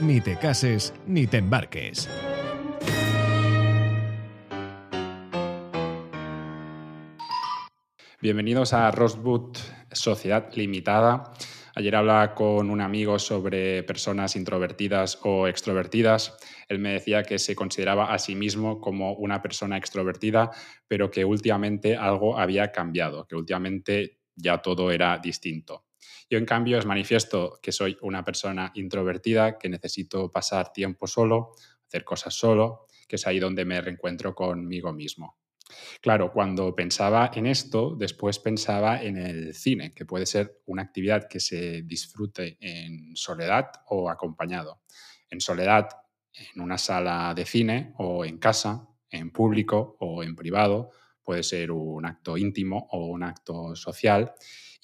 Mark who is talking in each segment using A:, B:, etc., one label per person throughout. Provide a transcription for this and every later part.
A: Ni te cases ni te embarques.
B: Bienvenidos a Rosewood Sociedad Limitada. Ayer hablaba con un amigo sobre personas introvertidas o extrovertidas. Él me decía que se consideraba a sí mismo como una persona extrovertida, pero que últimamente algo había cambiado, que últimamente ya todo era distinto. Yo, en cambio, os manifiesto que soy una persona introvertida, que necesito pasar tiempo solo, hacer cosas solo, que es ahí donde me reencuentro conmigo mismo. Claro, cuando pensaba en esto, después pensaba en el cine, que puede ser una actividad que se disfrute en soledad o acompañado. En soledad, en una sala de cine o en casa, en público o en privado, puede ser un acto íntimo o un acto social.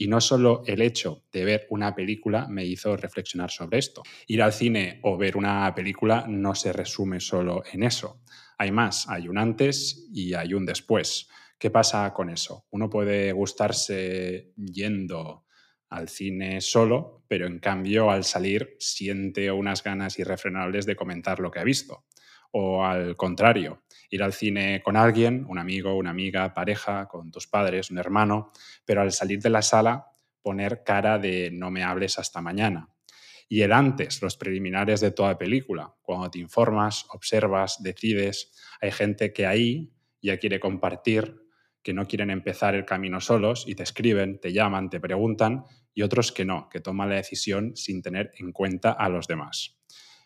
B: Y no solo el hecho de ver una película me hizo reflexionar sobre esto. Ir al cine o ver una película no se resume solo en eso. Hay más, hay un antes y hay un después. ¿Qué pasa con eso? Uno puede gustarse yendo al cine solo, pero en cambio al salir siente unas ganas irrefrenables de comentar lo que ha visto. O al contrario, ir al cine con alguien, un amigo, una amiga, pareja, con tus padres, un hermano, pero al salir de la sala poner cara de no me hables hasta mañana. Y el antes, los preliminares de toda película, cuando te informas, observas, decides, hay gente que ahí ya quiere compartir, que no quieren empezar el camino solos y te escriben, te llaman, te preguntan, y otros que no, que toman la decisión sin tener en cuenta a los demás.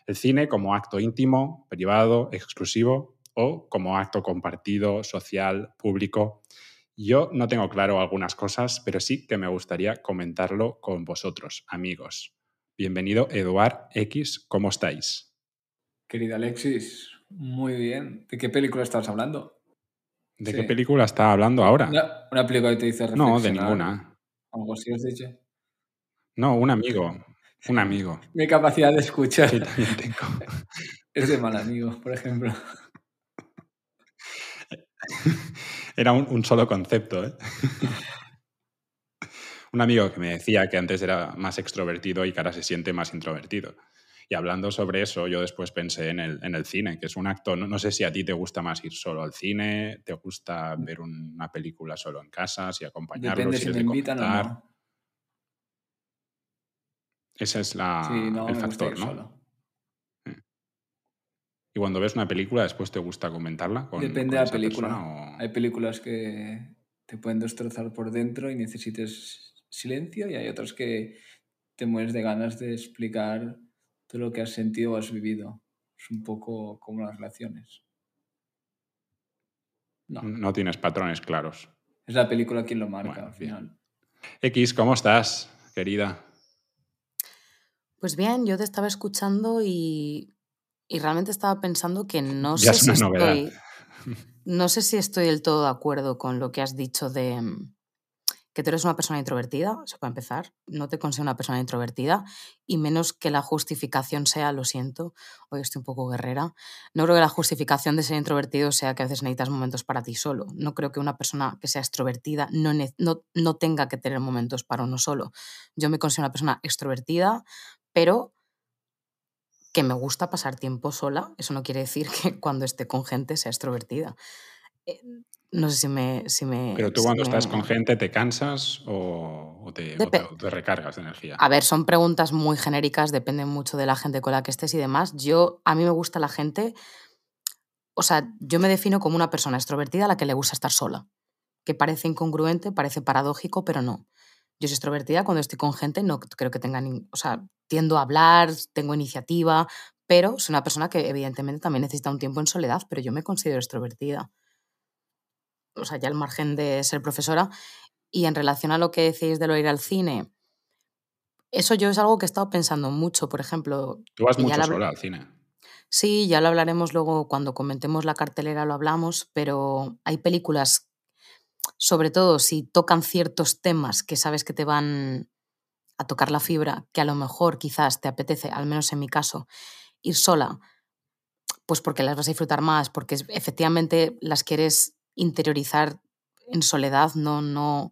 B: El cine como acto íntimo, privado, exclusivo, o como acto compartido, social, público. Yo no tengo claro algunas cosas, pero sí que me gustaría comentarlo con vosotros, amigos. Bienvenido, Eduard X, ¿cómo estáis?
C: Querida Alexis, muy bien. ¿De qué película estás hablando?
B: ¿De qué película está hablando ahora?
C: Una, película que te dice
B: No, de ninguna.
C: ¿Algo así os dicho?
B: No, un amigo. Un amigo.
C: Mi capacidad de escuchar.
B: Sí, también tengo.
C: Es de mal amigo, por ejemplo.
B: Era un, solo concepto. ¿eh? un amigo que me decía que antes era más extrovertido y que ahora se siente más introvertido. Y hablando sobre eso, yo después pensé en el, cine, que es un acto, no, sé si a ti te gusta más ir solo al cine, te gusta ver una película solo en casa, si acompañarlos,
C: Depende si, me invitan o no.
B: Ese es la, el factor, ¿no? Y cuando ves una película, después te gusta comentarla. Con,
C: Depende de la película. Hay películas que te pueden destrozar por dentro y necesites silencio, y hay otras que te mueres de ganas de explicar todo lo que has sentido o has vivido. Es un poco como las relaciones.
B: No. No tienes patrones claros.
C: Es la película quien lo marca al final.
B: X, ¿cómo estás, querida?
D: Pues bien, yo te estaba escuchando y y realmente estaba pensando que no sé si estoy. No sé si estoy del todo de acuerdo con lo que has dicho de mm, que tú eres una persona introvertida, eso para empezar. No te considero una persona introvertida y menos que la justificación sea, lo siento, hoy estoy un poco guerrera. No creo que la justificación de ser introvertido sea que a veces necesitas momentos para ti solo. No creo que una persona que sea extrovertida no, no, no tenga que tener momentos para uno solo. Yo me considero una persona extrovertida, pero que me gusta pasar tiempo sola, eso no quiere decir que cuando esté con gente sea extrovertida. Eh, no sé si me... Si me
B: Pero tú cuando estás con gente te cansas o, te, recargas de energía.
D: A ver, son preguntas muy genéricas, dependen mucho de la gente con la que estés y demás. Yo, a mí me gusta la gente, o sea, yo me defino como una persona extrovertida a la que le gusta estar sola, que parece incongruente, parece paradójico, pero no. Yo soy extrovertida cuando estoy con gente, no creo que tenga, ni, o sea, tiendo a hablar, tengo iniciativa, pero soy una persona que evidentemente también necesita un tiempo en soledad, pero yo me considero extrovertida. O sea, ya al margen de ser profesora. Y en relación a lo que decís de lo ir al cine, eso yo es algo que he estado pensando mucho, por ejemplo.
B: Tú vas mucho sola al cine.
D: Sí, ya lo hablaremos luego cuando comentemos la cartelera, lo hablamos, pero hay películas, sobre todo si tocan ciertos temas que sabes que te van a tocar la fibra, que a lo mejor quizás te apetece, al menos en mi caso, ir sola, pues porque las vas a disfrutar más, porque efectivamente las quieres interiorizar en soledad, no, no,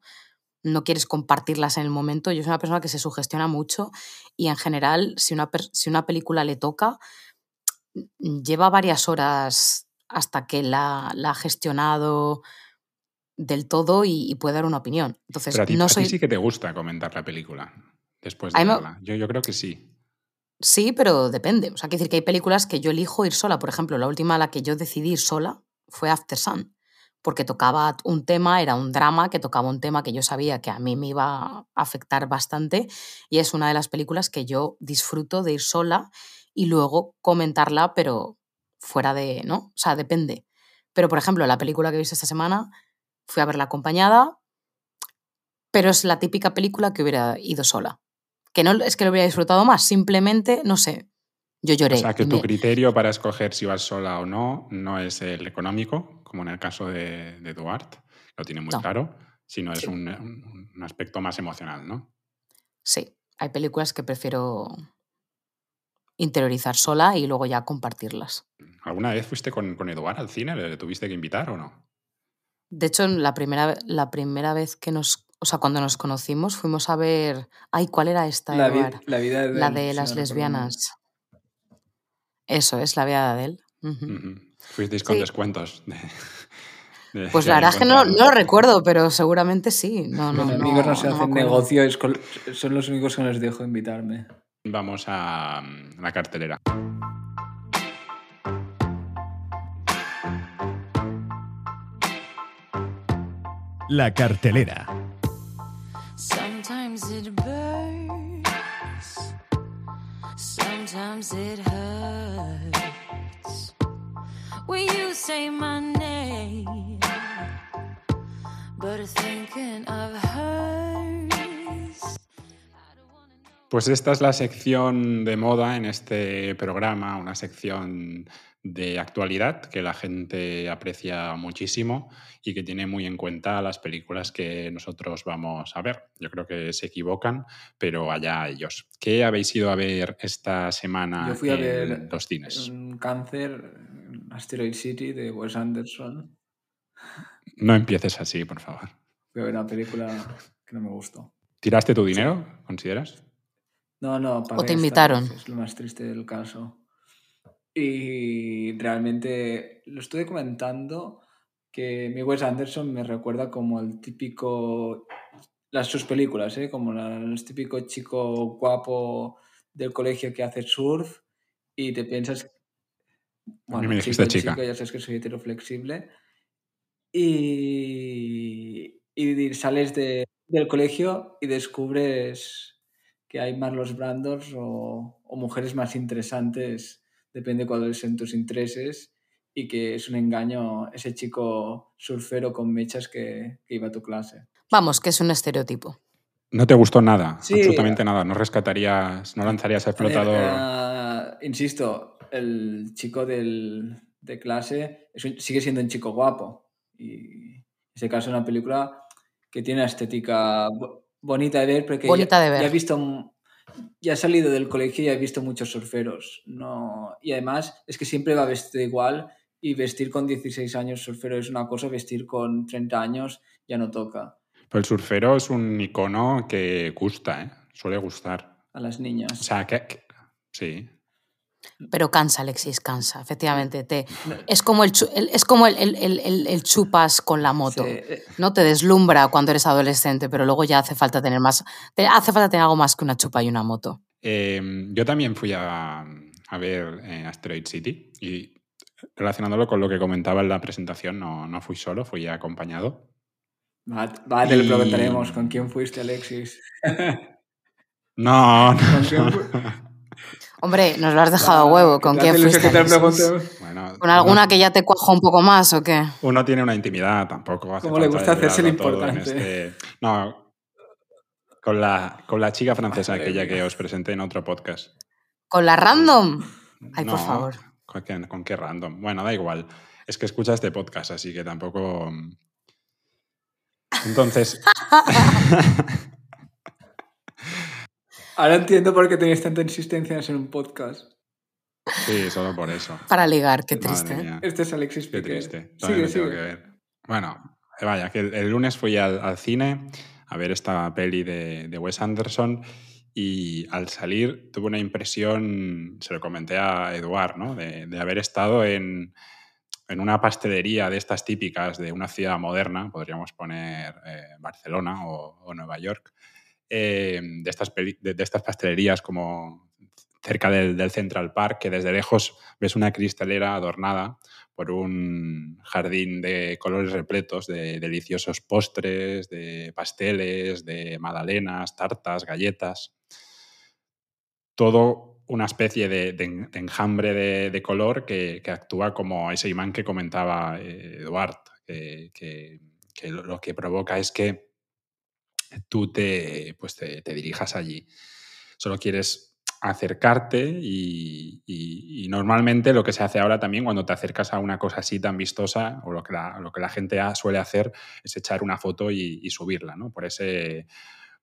D: no quieres compartirlas en el momento. Yo soy una persona que se sugestiona mucho y en general, si una, si una película le toca, lleva varias horas hasta que la, ha gestionado del todo y, puede dar una opinión. Entonces,
B: Pero a ti, no sí que te gusta comentar la película después de verla. Yo, yo creo que sí.
D: Sí, pero depende. O sea, quiere decir que hay películas que yo elijo ir sola. Por ejemplo, la última a la que yo decidí ir sola fue After Sun porque tocaba un tema, era un drama que tocaba un tema que yo sabía que a mí me iba a afectar bastante y es una de las películas que yo disfruto de ir sola y luego comentarla, pero fuera de, ¿no? O sea, depende. Pero, por ejemplo, la película que he visto esta semana, fui a verla acompañada, pero es la típica película que hubiera ido sola. Que no es que lo hubiera disfrutado más, simplemente, no sé, yo lloré. O
B: sea, que tu criterio para escoger si vas sola o no no es el económico, como en el caso de, de Duarte, lo tiene muy claro, sino es un, un, aspecto más emocional, ¿no?
D: Sí, hay películas que prefiero interiorizar sola y luego ya compartirlas.
B: ¿Alguna vez fuiste con, con Eduard al cine? ¿Le tuviste que invitar o no?
D: De hecho, la primera, la primera vez que nos, o sea, cuando nos conocimos, fuimos a ver, ay, ¿cuál era esta?
C: La, la vida de
D: La de las lesbianas. Eso es la vida de él.
B: Fuisteis con descuentos.
D: pues la verdad es que no, lo recuerdo, pero seguramente sí. No,
C: no,
D: Los
C: amigos no, se hacen negocio, son los únicos que les dejo invitarme.
B: Vamos a la cartelera.
A: La cartelera. Sometimes it hurts when you say my name, but thinking of hers.
B: Pues esta es la sección de moda en este programa, una sección de actualidad que la gente aprecia muchísimo y que tiene muy en cuenta las películas que nosotros vamos a ver. Yo creo que se equivocan, pero allá ellos. ¿Qué habéis ido a ver esta semana
C: Yo fui a ver
B: los cines?
C: Un cáncer, Asteroid City de Wes Anderson.
B: No empieces así, por favor.
C: Fui a ver una película que no me gustó.
B: ¿Tiraste tu dinero, consideras?
C: No, no,
D: ¿O te invitaron?
C: Es lo más triste del caso. Y realmente lo estoy comentando que mi Wes Anderson me recuerda como el típico, las sus películas, ¿eh? como el típico chico guapo del colegio que hace surf y te piensas,
B: bueno, me chica.
C: chica, ya sabes que soy heteroflexible y, y sales de, del colegio y descubres que hay más los brandos o, o mujeres más interesantes depende cuáles sean tus intereses y que es un engaño ese chico surfero con mechas que, iba a tu clase.
D: Vamos, que es un estereotipo.
B: No te gustó nada, absolutamente nada. No rescatarías, no lanzarías el flotador.
C: Eh, insisto, el chico del, de clase sigue siendo un chico guapo. Y en ese caso es una película que tiene una estética bonita de ver, porque
D: bonita de ver.
C: ya he visto ya he salido del colegio y he visto muchos surferos. No, y además es que siempre va vestido igual y vestir con 16 años surfero es una cosa, vestir con 30 años ya no toca.
B: Pero el surfero es un icono que gusta, ¿eh? suele gustar.
C: A las niñas.
B: O sea, que sí.
D: Pero cansa, Alexis, cansa, efectivamente. Te, es como el, es como el, chupas con la moto. Eh. No te deslumbra cuando eres adolescente, pero luego ya hace falta tener más. hace falta tener algo más que una chupa y una moto.
B: Em, yo también fui a, a ver eh, Asteroid City y relacionándolo con lo que comentaba en la presentación, no, no fui solo, fui acompañado.
C: Vale, le preguntaremos con quién fuiste, Alexis.
B: no, no.
D: Hombre, nos lo has dejado a huevo. ¿Con quién fuiste? ¿Con alguna que ya te cuajo un poco más o qué?
B: Uno tiene una intimidad, tampoco
C: hace ¿Cómo le gusta hacerse el importante?
B: Este... No, con, la, con la chica francesa, aquella que os presenté en otro podcast.
D: ¿Con la random? Ay, por favor.
B: ¿con qué, ¿Con qué random? Bueno, da igual. Es que escucha este podcast, así que tampoco. Entonces.
C: Ahora entiendo por qué tenéis tanta insistencia en hacer un podcast.
B: Sí, solo por eso.
D: Para ligar, qué triste.
C: Este es Alexis
B: Qué triste. Sigue, sigue. Que ver. Bueno, vaya, que el, lunes fui al, cine a ver esta peli de, de, Wes Anderson y al salir tuve una impresión, se lo comenté a Eduard, ¿no? de, de haber estado en, en, una pastelería de estas típicas de una ciudad moderna, podríamos poner eh, Barcelona o, o, Nueva York, eh, de, estas de, estas pastelerías como cerca del, Central Park, que desde lejos ves una cristalera adornada por un jardín de colores repletos, de deliciosos postres, de pasteles, de magdalenas, tartas, galletas. Todo una especie de, enjambre de, color que, actúa como ese imán que comentaba eh, Eduard, que, lo que provoca es que tú te, pues te, dirijas allí. Solo quieres acercarte y, normalmente lo que se hace ahora también cuando te acercas a una cosa así tan vistosa o lo que la, gente suele hacer es echar una foto y, subirla, ¿no? Por, ese,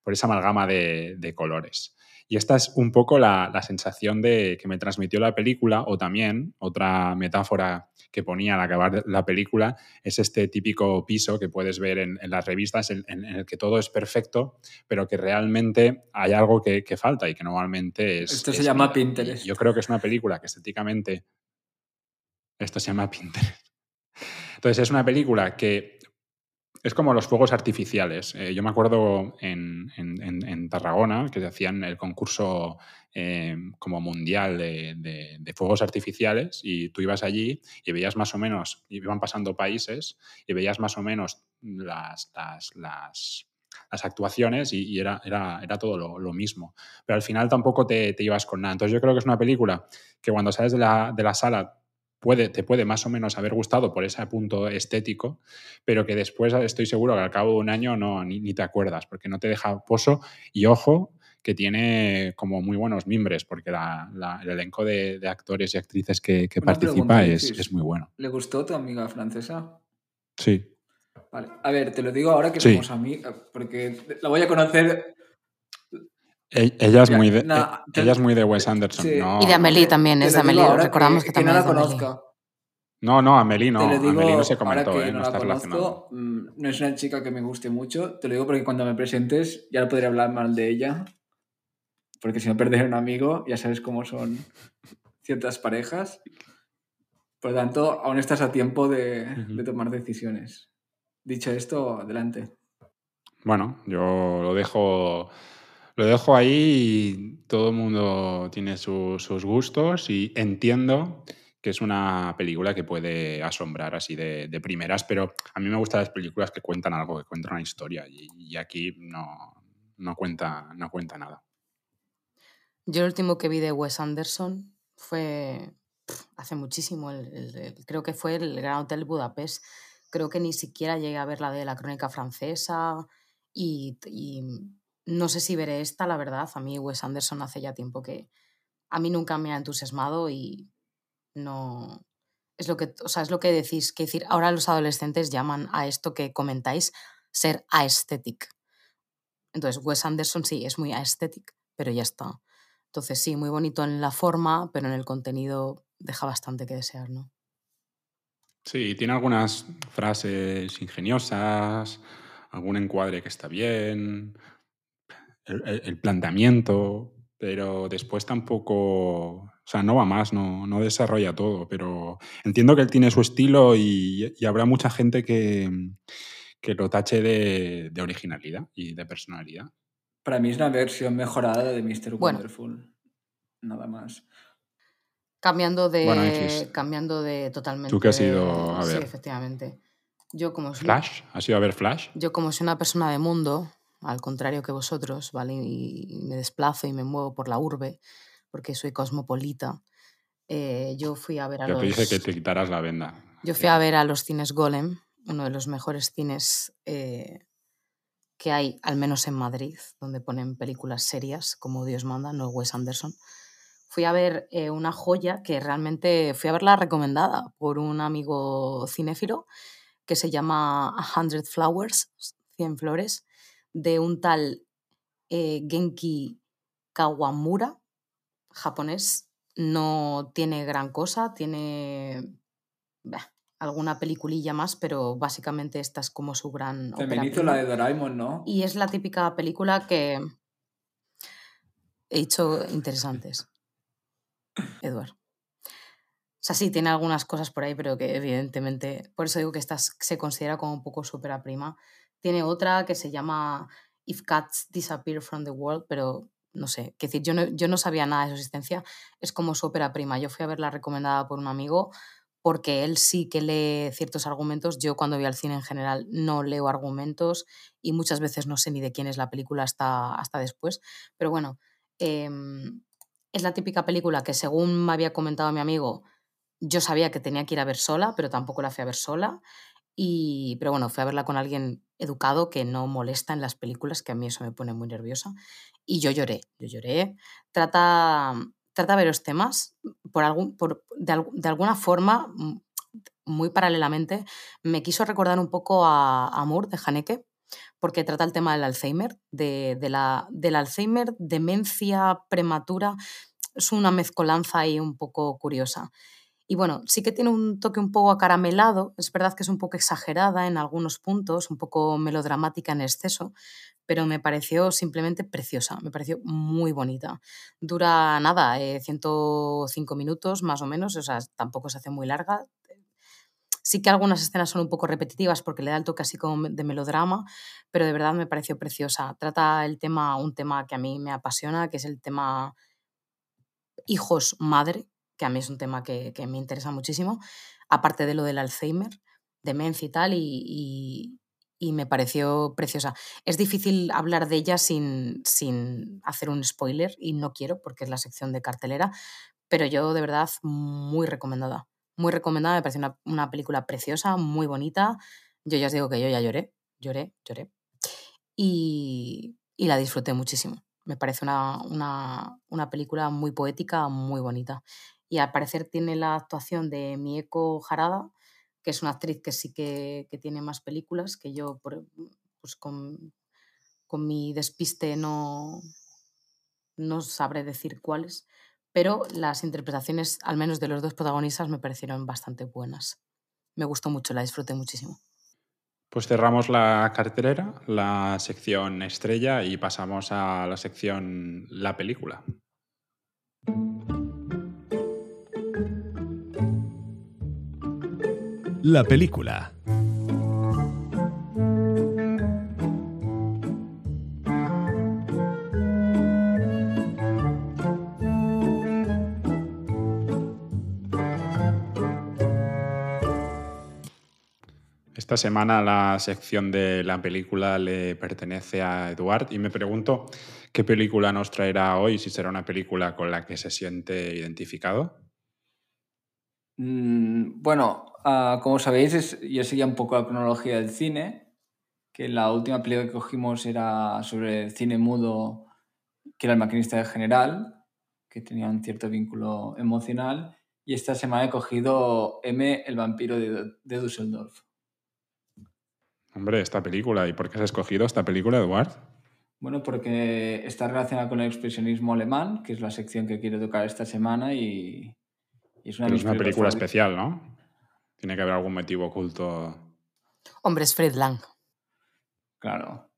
B: por esa amalgama de colores. Y esta es un poco la, la, sensación de que me transmitió la película, o también otra metáfora que ponía al acabar la película, es este típico piso que puedes ver en, en las revistas, en, en, el que todo es perfecto, pero que realmente hay algo que, que falta y que normalmente es...
C: Esto se
B: es
C: llama. Pinterest.
B: Yo creo que es una película que estéticamente... Esto se llama Pinterest. Entonces es una película que es como los fuegos artificiales. Eh, yo me acuerdo en, en, en, Tarragona que se hacían el concurso eh, como mundial de, de, fuegos artificiales y tú ibas allí y veías más o menos, iban pasando países y veías más o menos las, las, las, las actuaciones y, y, era, era, era todo lo, lo, mismo. Pero al final tampoco te, te, ibas con nada. Entonces yo creo que es una película que cuando sales de la, de la sala puede, te puede más o menos haber gustado por ese punto estético, pero que después estoy seguro que al cabo de un año no, ni, ni te acuerdas, porque no te deja pozo y ojo que tiene como muy buenos mimbres, porque la, la, el elenco de, de, actores y actrices que, que participa es, es, muy bueno.
C: ¿Le gustó tu amiga francesa?
B: Sí.
C: Vale. A ver, te lo digo ahora que sí. somos amigas, porque la voy a conocer
B: ella es, muy de, no, ella es muy de Wes Anderson. Sí. No.
D: Y de Amelie también, es de Amelie. Recordamos que, que, también
C: no
D: la
C: conozca.
B: No, no, Amelie no. Digo, Amelie no se comentó,
C: que
B: eh, no,
C: no
B: está
C: relacionado. Mm, no es una chica que me guste mucho. Te lo digo porque cuando me presentes ya no podré hablar mal de ella. Porque si no perder un amigo, ya sabes cómo son ciertas parejas. Por lo tanto, aún estás a tiempo de, uh -huh. de tomar decisiones. Dicho esto, adelante.
B: Bueno, yo lo dejo lo dejo ahí y todo el mundo tiene su, sus gustos y entiendo que es una película que puede asombrar así de, de, primeras, pero a mí me gustan las películas que cuentan algo, que cuentan una historia y, aquí no, no, cuenta, no cuenta nada.
D: Yo el último que vi de Wes Anderson fue hace muchísimo, el, creo que fue el Gran Hotel Budapest. Creo que ni siquiera llegué a ver la de la crónica francesa y no sé si veré esta, la verdad. A mí Wes Anderson hace ya tiempo que a mí nunca me ha entusiasmado y no es lo que, o sea, es lo que decís, que decir, ahora los adolescentes llaman a esto que comentáis ser aesthetic. Entonces, Wes Anderson sí, es muy aesthetic, pero ya está. Entonces, sí, muy bonito en la forma, pero en el contenido deja bastante que desear, ¿no?
B: Sí, tiene algunas frases ingeniosas, algún encuadre que está bien, el, el, planteamiento, pero después tampoco, o sea, no va más, no, no desarrolla todo, pero entiendo que él tiene su estilo y, y habrá mucha gente que, que lo tache de, de, originalidad y de personalidad.
C: Para mí es una versión mejorada de Mr. Bueno, Wonderful, nada más.
D: Cambiando de, bueno, cambiando de totalmente.
B: ¿Tú qué has ido a ver?
D: Sí, efectivamente. Yo como
B: Flash, ¿has ido a ver Flash?
D: Yo como soy una persona de mundo, al contrario que vosotros, ¿vale? Y me desplazo y me muevo por la urbe, porque soy cosmopolita. Eh, yo fui a ver a los...
B: te dije que te quitaras la venda.
D: Yo fui a ver a los cines Golem, uno de los mejores cines eh, que hay, al menos en Madrid, donde ponen películas serias, como Dios manda, no Wes Anderson, fui a ver eh, una joya que realmente fui a verla recomendada por un amigo cinéfilo que se llama A Hundred Flowers, 100 flores, de un tal eh, Genki Kawamura, japonés. No tiene gran cosa, tiene alguna peliculilla más, pero básicamente esta es como su gran.
C: Feminito la de Doraemon, ¿no?
D: Y es la típica película que he hecho interesantes. Eduard. O sea, sí, tiene algunas cosas por ahí, pero que evidentemente, por eso digo que esta se considera como un poco súper prima. Tiene otra que se llama If Cats Disappear from the World, pero no sé, que decir, yo no, yo no sabía nada de su existencia, es como su ópera prima. Yo fui a verla recomendada por un amigo porque él sí que lee ciertos argumentos. Yo cuando voy al cine en general no leo argumentos y muchas veces no sé ni de quién es la película hasta, hasta después. Pero bueno, em, es la típica película que según me había comentado mi amigo, yo sabía que tenía que ir a ver sola, pero tampoco la fui a ver sola. Y, pero bueno, fui a verla con alguien educado que no molesta en las películas, que a mí eso me pone muy nerviosa. Y yo lloré, yo lloré. Trata, trata varios temas. Por algún, por, de, de, alguna forma, muy paralelamente, me quiso recordar un poco a Amor de Haneke, porque trata el tema del Alzheimer, de, de la, del Alzheimer, demencia prematura. Es una mezcolanza ahí un poco curiosa. Y bueno, sí que tiene un toque un poco acaramelado, es verdad que es un poco exagerada en algunos puntos, un poco melodramática en exceso, pero me pareció simplemente preciosa, me pareció muy bonita. Dura nada, 105 eh, minutos más o menos, o sea, tampoco se hace muy larga. Sí que algunas escenas son un poco repetitivas porque le da el toque así como de melodrama, pero de verdad me pareció preciosa. Trata el tema, un tema que a mí me apasiona, que es el tema hijos-madre, que a mí es un tema que, me interesa muchísimo, aparte de lo del Alzheimer, demencia y tal, y, me pareció preciosa. Es difícil hablar de ella sin, sin hacer un spoiler, y no quiero, porque es la sección de cartelera, pero yo de verdad muy recomendada. Muy recomendada, me parece una, una película preciosa, muy bonita. Yo ya os digo que yo ya lloré, lloré, lloré. Y, y la disfruté muchísimo. Me parece una, una, una, película muy poética, muy bonita y al parecer tiene la actuación de Mieko Harada, que es una actriz que sí que, tiene más películas, que yo pues con, con, mi despiste no, no sabré decir cuáles, pero las interpretaciones, al menos de los dos protagonistas, me parecieron bastante buenas. Me gustó mucho, la disfruté muchísimo.
B: Pues cerramos la cartelera, la sección estrella y pasamos a la sección la película.
A: La película.
B: Esta semana la sección de la película le pertenece a Eduard y me pregunto qué película nos traerá hoy, si será una película con la que se siente identificado.
C: Mm, bueno, Ah, como sabéis, es, yo seguía un poco la cronología del cine, que la última película que cogimos era sobre el cine mudo, que era el maquinista de general, que tenía un cierto vínculo emocional, y esta semana he cogido M, el vampiro de, de Düsseldorf.
B: Hombre, esta película, ¿y por qué has escogido esta película, Eduard?
C: Bueno, porque está relacionada con el expresionismo alemán, que es la sección que quiero tocar esta semana y,
B: es una, es una película especial, ¿no? Tiene que haber algún motivo oculto.
D: Hombre, es Fred Lang.
C: Claro.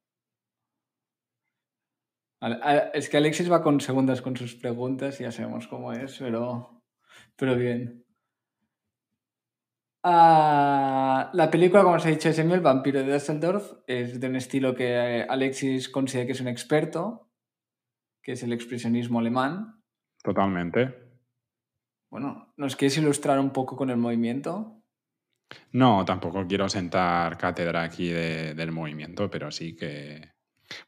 C: Es que Alexis va con segundas con sus preguntas, ya sabemos cómo es, pero, pero bien. Ah, la película, como os he dicho, es El vampiro de Düsseldorf. Es de un estilo que Alexis considera que es un experto, que es el expresionismo alemán.
B: Totalmente.
C: Bueno, ¿nos quieres ilustrar un poco con el movimiento?
B: No, tampoco quiero sentar cátedra aquí del movimiento, pero sí que,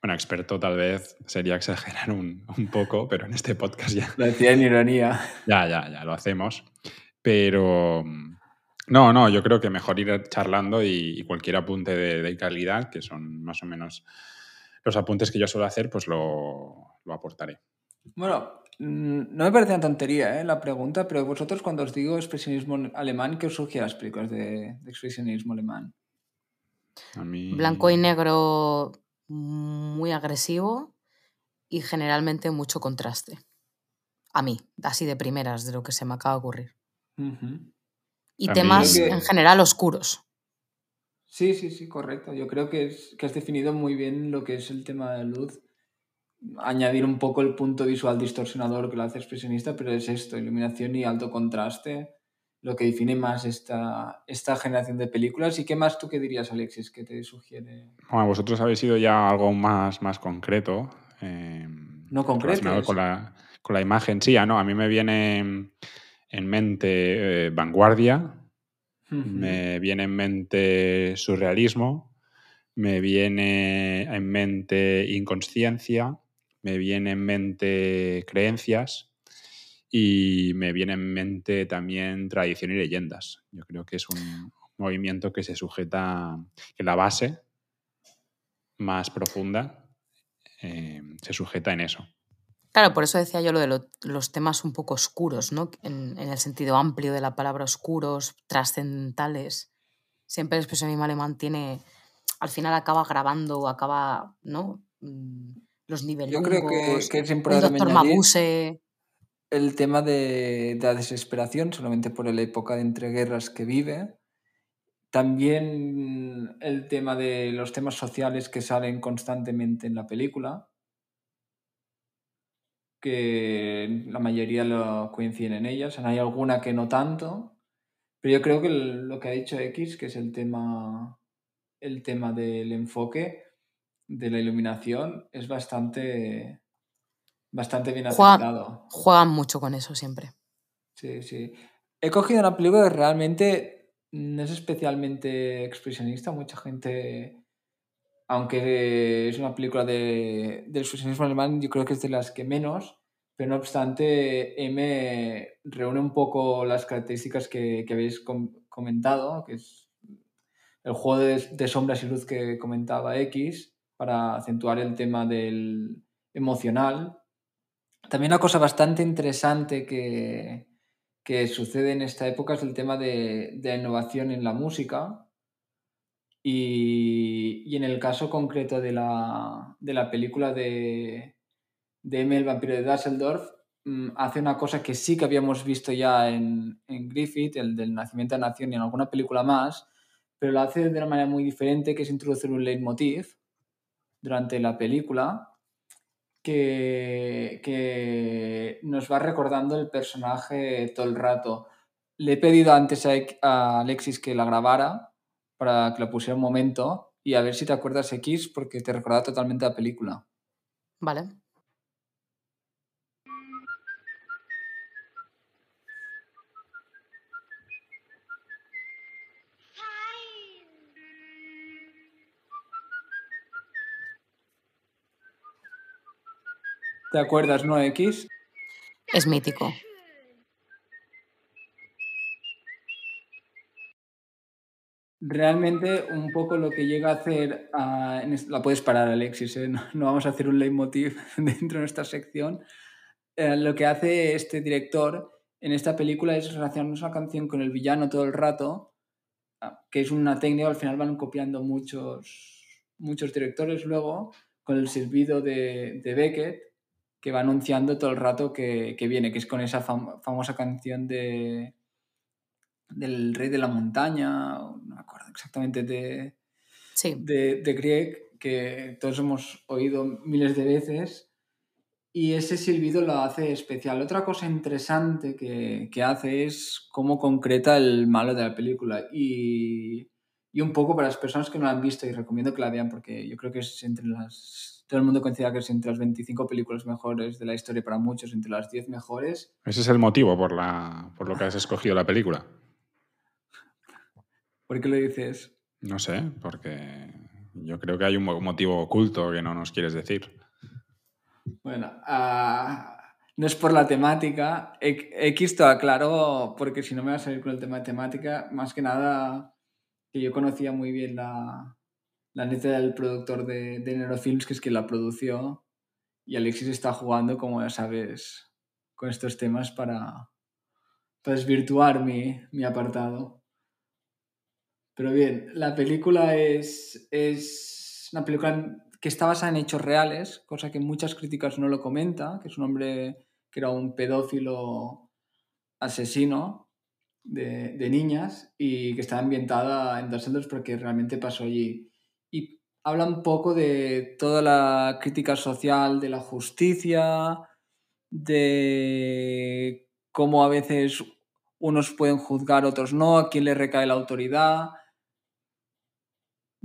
B: bueno, experto tal vez sería exagerar un, poco, pero en este podcast ya...
C: Lo decía en ironía.
B: Ya, ya, ya, lo hacemos. Pero no, no, yo creo que mejor ir charlando y, cualquier apunte de, calidad, que son más o menos los apuntes que yo suelo hacer, pues lo, lo aportaré.
C: Bueno, no me parece una tontería ¿eh? la pregunta, pero vosotros cuando os digo expresionismo alemán, ¿qué os surge las películas de, expresionismo alemán?
D: Blanco y negro muy agresivo y generalmente mucho contraste. A mí, así de primeras, de lo que se me acaba de ocurrir. Y temas en general oscuros.
C: Sí, sí, sí, correcto. Yo creo que, es, que has definido muy bien lo que es el tema de luz. Añadir un poco el punto visual distorsionador que lo hace expresionista, pero es esto, iluminación y alto contraste, lo que define más esta, esta generación de películas. ¿Y qué más tú qué dirías, Alexis, que te sugiere?
B: Bueno, vosotros habéis ido ya algo más, más concreto.
C: Eh, no concreto.
B: Con la, con la imagen, sí, ya no, a mí me viene en mente eh, vanguardia, me viene en mente surrealismo, me viene en mente inconsciencia, me viene en mente creencias y me viene en mente también tradición y leyendas. Yo creo que es un movimiento que se sujeta, que la base más profunda eh, se sujeta en eso.
D: Claro, por eso decía yo lo de los temas un poco oscuros, ¿no? En, el sentido amplio de la palabra oscuros, trascendentales. Siempre el expresionismo alemán tiene, al final acaba grabando o acaba, ¿no? Los niveles. Yo creo que, que
C: siempre el doctor Mabuse. El tema de, de, la desesperación, solamente por la época de entreguerras que vive. También el tema de los temas sociales que salen constantemente en la película que la mayoría lo coinciden en ellas. Hay alguna que no tanto, pero yo creo que lo que ha dicho X, que es el tema, el tema del enfoque de la iluminación, es bastante, bastante bien
D: aceptado. Juegan mucho con eso siempre.
C: Sí, sí. He cogido una película que realmente no es especialmente expresionista. Mucha gente, aunque es una película de, del expresionismo alemán, yo creo que es de las que menos, pero no obstante, M reúne un poco las características que, que habéis comentado, que es el juego de, sombras y luz que comentaba X, para acentuar el tema del emocional. También una cosa bastante interesante que, que sucede en esta época es el tema de, de innovación en la música. Y, y, en el caso concreto de la, de la película de, de M, el vampiro de Dusseldorf, mm, hace una cosa que sí que habíamos visto ya en, Griffith, el del nacimiento de la nación y en alguna película más, pero lo hace de una manera muy diferente, que es introducir un leitmotiv durante la película que, que nos va recordando el personaje todo el rato. Le he pedido antes a, Alexis que la grabara para que la pusiera un momento y a ver si te acuerdas X porque te recuerda totalmente la película.
D: Vale.
C: ¿Te acuerdas, no, X?
D: Es mítico.
C: Realmente un poco lo que llega a hacer, la puedes parar Alexis, ¿eh? no, vamos a hacer un leitmotiv dentro de nuestra sección, eh, lo que hace este director en esta película es relacionar una canción con el villano todo el rato, ah, que es una técnica, al final van copiando muchos, muchos directores luego, con el silbido de, de Beckett, que va anunciando todo el rato que, viene, que es con esa famosa canción de del Rey de la Montaña, no me acuerdo exactamente de, de, de Grieg, que todos hemos oído miles de veces, y ese silbido lo hace especial. Otra cosa interesante que, que hace es cómo concreta el malo de la película, y, y un poco para las personas que no la han visto, y recomiendo que la vean porque yo creo que es entre las todo el mundo considera que es entre las 25 películas mejores de la historia para muchos, entre las 10 mejores.
B: Ese es el motivo por, la, por lo que has escogido la película.
C: ¿Por qué lo dices?
B: No sé, porque yo creo que hay un motivo oculto que no nos quieres decir.
C: Bueno, uh, no es por la temática. X te aclaro, porque si no me va a salir con el tema de temática, más que nada que yo conocía muy bien la, la neta del productor de, de Neurofilms, que es quien la produció, y Alexis está jugando, como ya sabes, con estos temas para, para desvirtuar mi, mi apartado. Pero bien, la película es, es una película que está basada en hechos reales, cosa que muchas críticas no lo comentan, que es un hombre que era un pedófilo asesino de, de niñas y que está ambientada en Dos porque realmente pasó allí. Y habla un poco de toda la crítica social de la justicia, de cómo a veces unos pueden juzgar, otros no, a quién le recae la autoridad.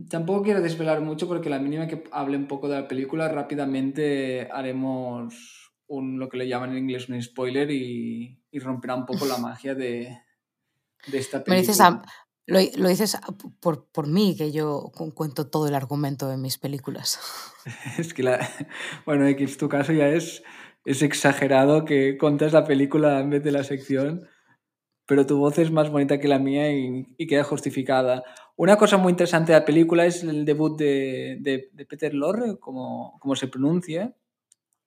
C: Tampoco quiero desvelar mucho porque la mínima que hable un poco de la película, rápidamente haremos un, lo que le llaman en inglés un spoiler y, y romperá un poco la magia de, de esta película.
D: Lo, lo, dices por, por, mí, que yo cuento todo el argumento de mis películas.
C: es que, la, bueno, X, tu caso ya es, es exagerado que contas la película en vez de la sección pero tu voz es más bonita que la mía y, y, queda justificada. Una cosa muy interesante de la película es el debut de, de, de Peter Lorre, como, como, se pronuncie,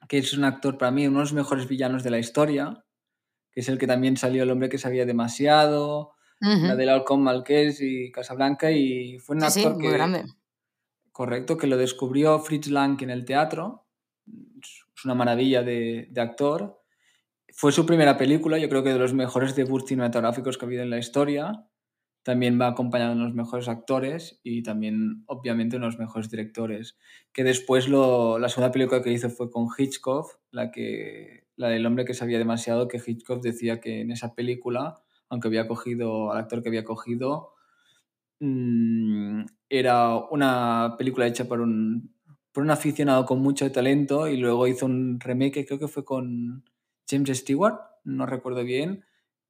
C: que es un actor para mí, uno de los mejores villanos de la historia, que es el que también salió El hombre que sabía demasiado, uh -huh. la del Halcón Malqués y Casablanca, y fue un
D: sí,
C: actor
D: sí,
C: que...
D: Muy grande.
C: Correcto, que lo descubrió Fritz Lang en el teatro, es una maravilla de, de actor, fue su primera película, yo creo que de los mejores debuts cinematográficos que ha habido en la historia. También va acompañado de los mejores actores y también, obviamente, de los mejores directores. Que después lo, la segunda película que hizo fue con Hitchcock, la, que, la del hombre que sabía demasiado, que Hitchcock decía que en esa película, aunque había cogido al actor que había cogido, mmm, era una película hecha por un, por un aficionado con mucho talento y luego hizo un remake, creo que fue con James Stewart, no recuerdo bien,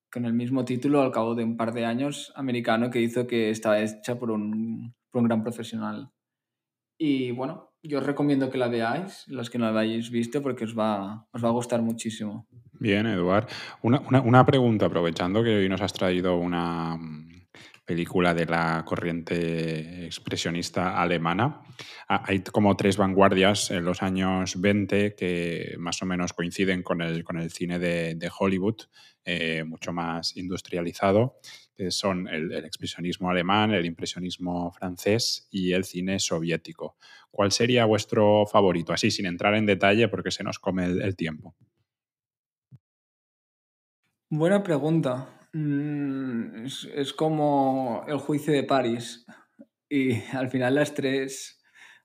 C: con el mismo título al cabo de un par de años, americano, que hizo que estaba hecha por un, por un gran profesional. Y bueno, yo os recomiendo que la veáis, los que no la hayáis visto, porque os va, os va a gustar muchísimo.
B: Bien, Eduard. Una, una, una pregunta, aprovechando que hoy nos has traído una, película de la corriente expresionista alemana. Ah, hay como tres vanguardias en los años 20 que más o menos coinciden con el, con el cine de, de Hollywood, eh, mucho más industrializado, son el, el, expresionismo alemán, el impresionismo francés y el cine soviético. ¿Cuál sería vuestro favorito? Así, sin entrar en detalle porque se nos come el, el tiempo.
C: Buena pregunta. Mm, es, es, como el juicio de París. Y al final las tres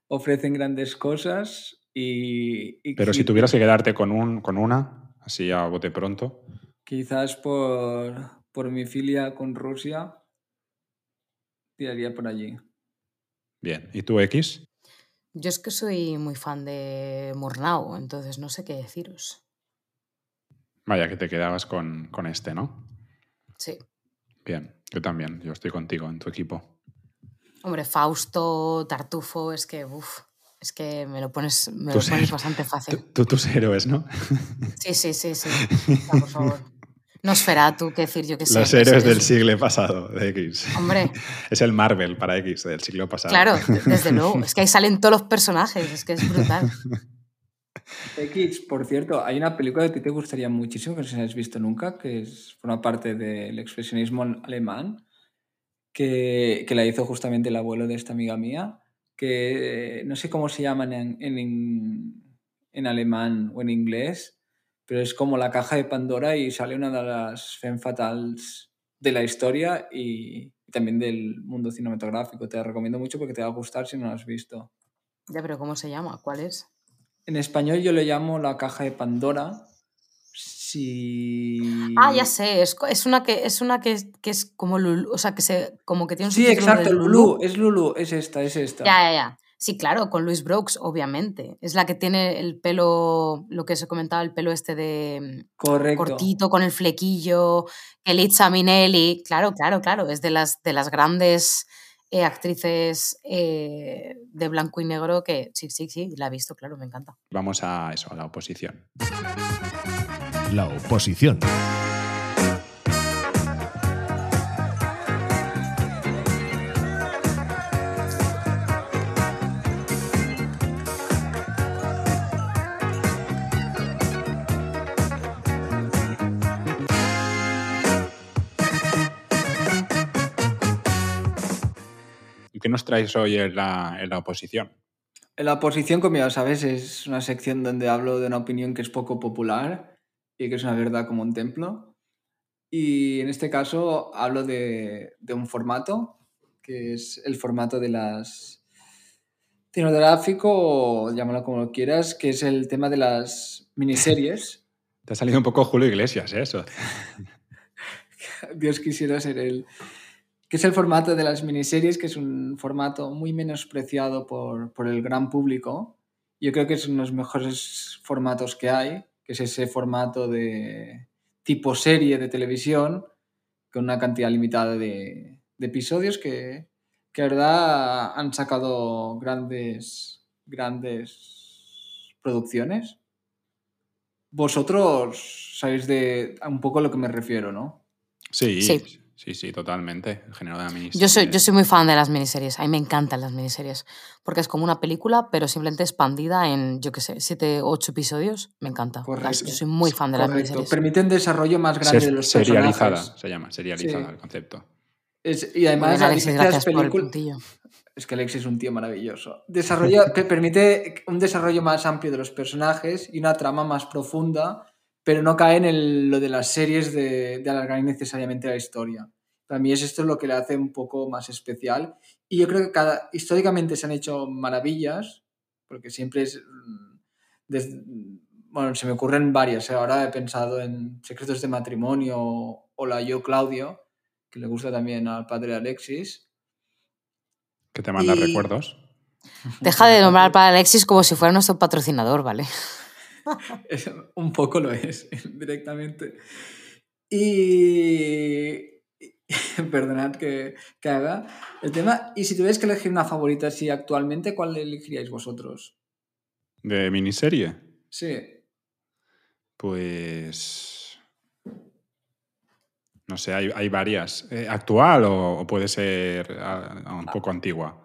C: ofrecen grandes cosas y... y
B: Pero si tuvieras que quedarte con, un, con una, así a bote pronto.
C: Quizás por, por mi filia con Rusia, tiraría por allí.
B: Bien. ¿Y tú, X?
D: Yo es que soy muy fan de Murnau, entonces no sé qué deciros.
B: Vaya, que te quedabas con, con este, ¿no?
D: Sí.
B: Bien, yo también, yo estoy contigo en tu equipo.
D: Hombre, Fausto, Tartufo, es que, uff, es que me lo pones, me lo pones bastante fácil.
B: Tú, tus héroes, ¿no?
D: Sí, sí, sí, sí. Ya, por favor. Nosferatu, qué decir yo que sé.
B: Los héroes del siglo pasado de X.
D: Hombre.
B: Es el Marvel para X del siglo pasado.
D: Claro, desde luego. Es que ahí salen todos los personajes, es que es brutal.
C: X, por cierto, hay una película que te gustaría muchísimo, que no sé si has visto nunca, que es, forma parte del expresionismo alemán, que, que, la hizo justamente el abuelo de esta amiga mía, que no sé cómo se llaman en, en, en alemán o en inglés, pero es como la caja de Pandora y sale una de las femme fatales de la historia y, también del mundo cinematográfico. Te la recomiendo mucho porque te va a gustar si no la has visto.
D: Ya, pero ¿cómo se llama? ¿Cuál es?
C: En español yo le llamo la caja de Pandora. Sí.
D: Ah, ya sé, es, es una que es una que, que es como Lulu, o sea, que se como que tiene un
C: Sí, exacto, Lulu. Lulu, es Lulu, es esta, es esta.
D: Ya, ya, ya. Sí, claro, con Louis Brooks, obviamente. Es la que tiene el pelo, lo que se comentaba, el pelo este de
C: Correcto.
D: cortito, con el flequillo, Elitza Minelli. Claro, claro, claro. Es de las, de las grandes eh, actrices eh, de blanco y negro que sí, sí, sí, la he visto, claro, me encanta.
B: Vamos a eso, a la oposición.
A: La oposición.
B: ¿Qué nos traes hoy en la, en la oposición?
C: En la oposición, como ya sabes, es una sección donde hablo de una opinión que es poco popular y que es una verdad como un templo. Y en este caso hablo de, de un formato, que es el formato de las cinematográfico, o llámalo como quieras, que es el tema de las miniseries.
B: Te ha salido un poco Julio Iglesias, ¿eh? eso.
C: Dios quisiera ser él que es el formato de las miniseries, que es un formato muy menospreciado por, por, el gran público. Yo creo que es uno de los mejores formatos que hay, que es ese formato de tipo serie de televisión, con una cantidad limitada de, de episodios que, que, la verdad, han sacado grandes, grandes producciones. Vosotros sabéis de un poco a lo que me refiero, ¿no?
B: Sí, sí. Sí, sí, totalmente. El género de la miniserie.
D: Yo soy, yo soy muy fan de las miniseries. A mí me encantan las miniseries. Porque es como una película, pero simplemente expandida en, yo qué sé, siete, ocho episodios. Me encanta. Correcto. Yo soy muy fan de las miniseries.
C: Permiten desarrollo más grande de los
B: serializada,
C: personajes.
B: se llama, serializada el concepto.
C: Es, y además,
D: Alexis, gracias por el puntillo.
C: Es que Alexis es un tío maravilloso. Desarrollo, que permite un desarrollo más amplio de los personajes y una trama más profunda pero no cae en el, lo de las series de, de, alargar innecesariamente la historia. Para mí es esto lo que le hace un poco más especial. Y yo creo que cada, históricamente se han hecho maravillas, porque siempre es... mm, Desde, bueno, se me ocurren varias. Ahora he pensado en Secretos de Matrimonio o la Yo Claudio, que le gusta también al padre Alexis.
B: Que te manda
C: Y-
B: recuerdos.
D: Deja de nombrar al padre Alexis como si fuera nuestro patrocinador, ¿vale?
C: Es- un poco lo es, directamente. Y. Perdonad que, que haga el tema. Y si tuvierais que elegir una favorita así actualmente, ¿cuál elegiríais vosotros?
B: ¿De miniserie?
C: Sí.
B: Pues. No sé, hay, hay varias. Eh, ¿Actual o, o puede ser ah, un poco antigua?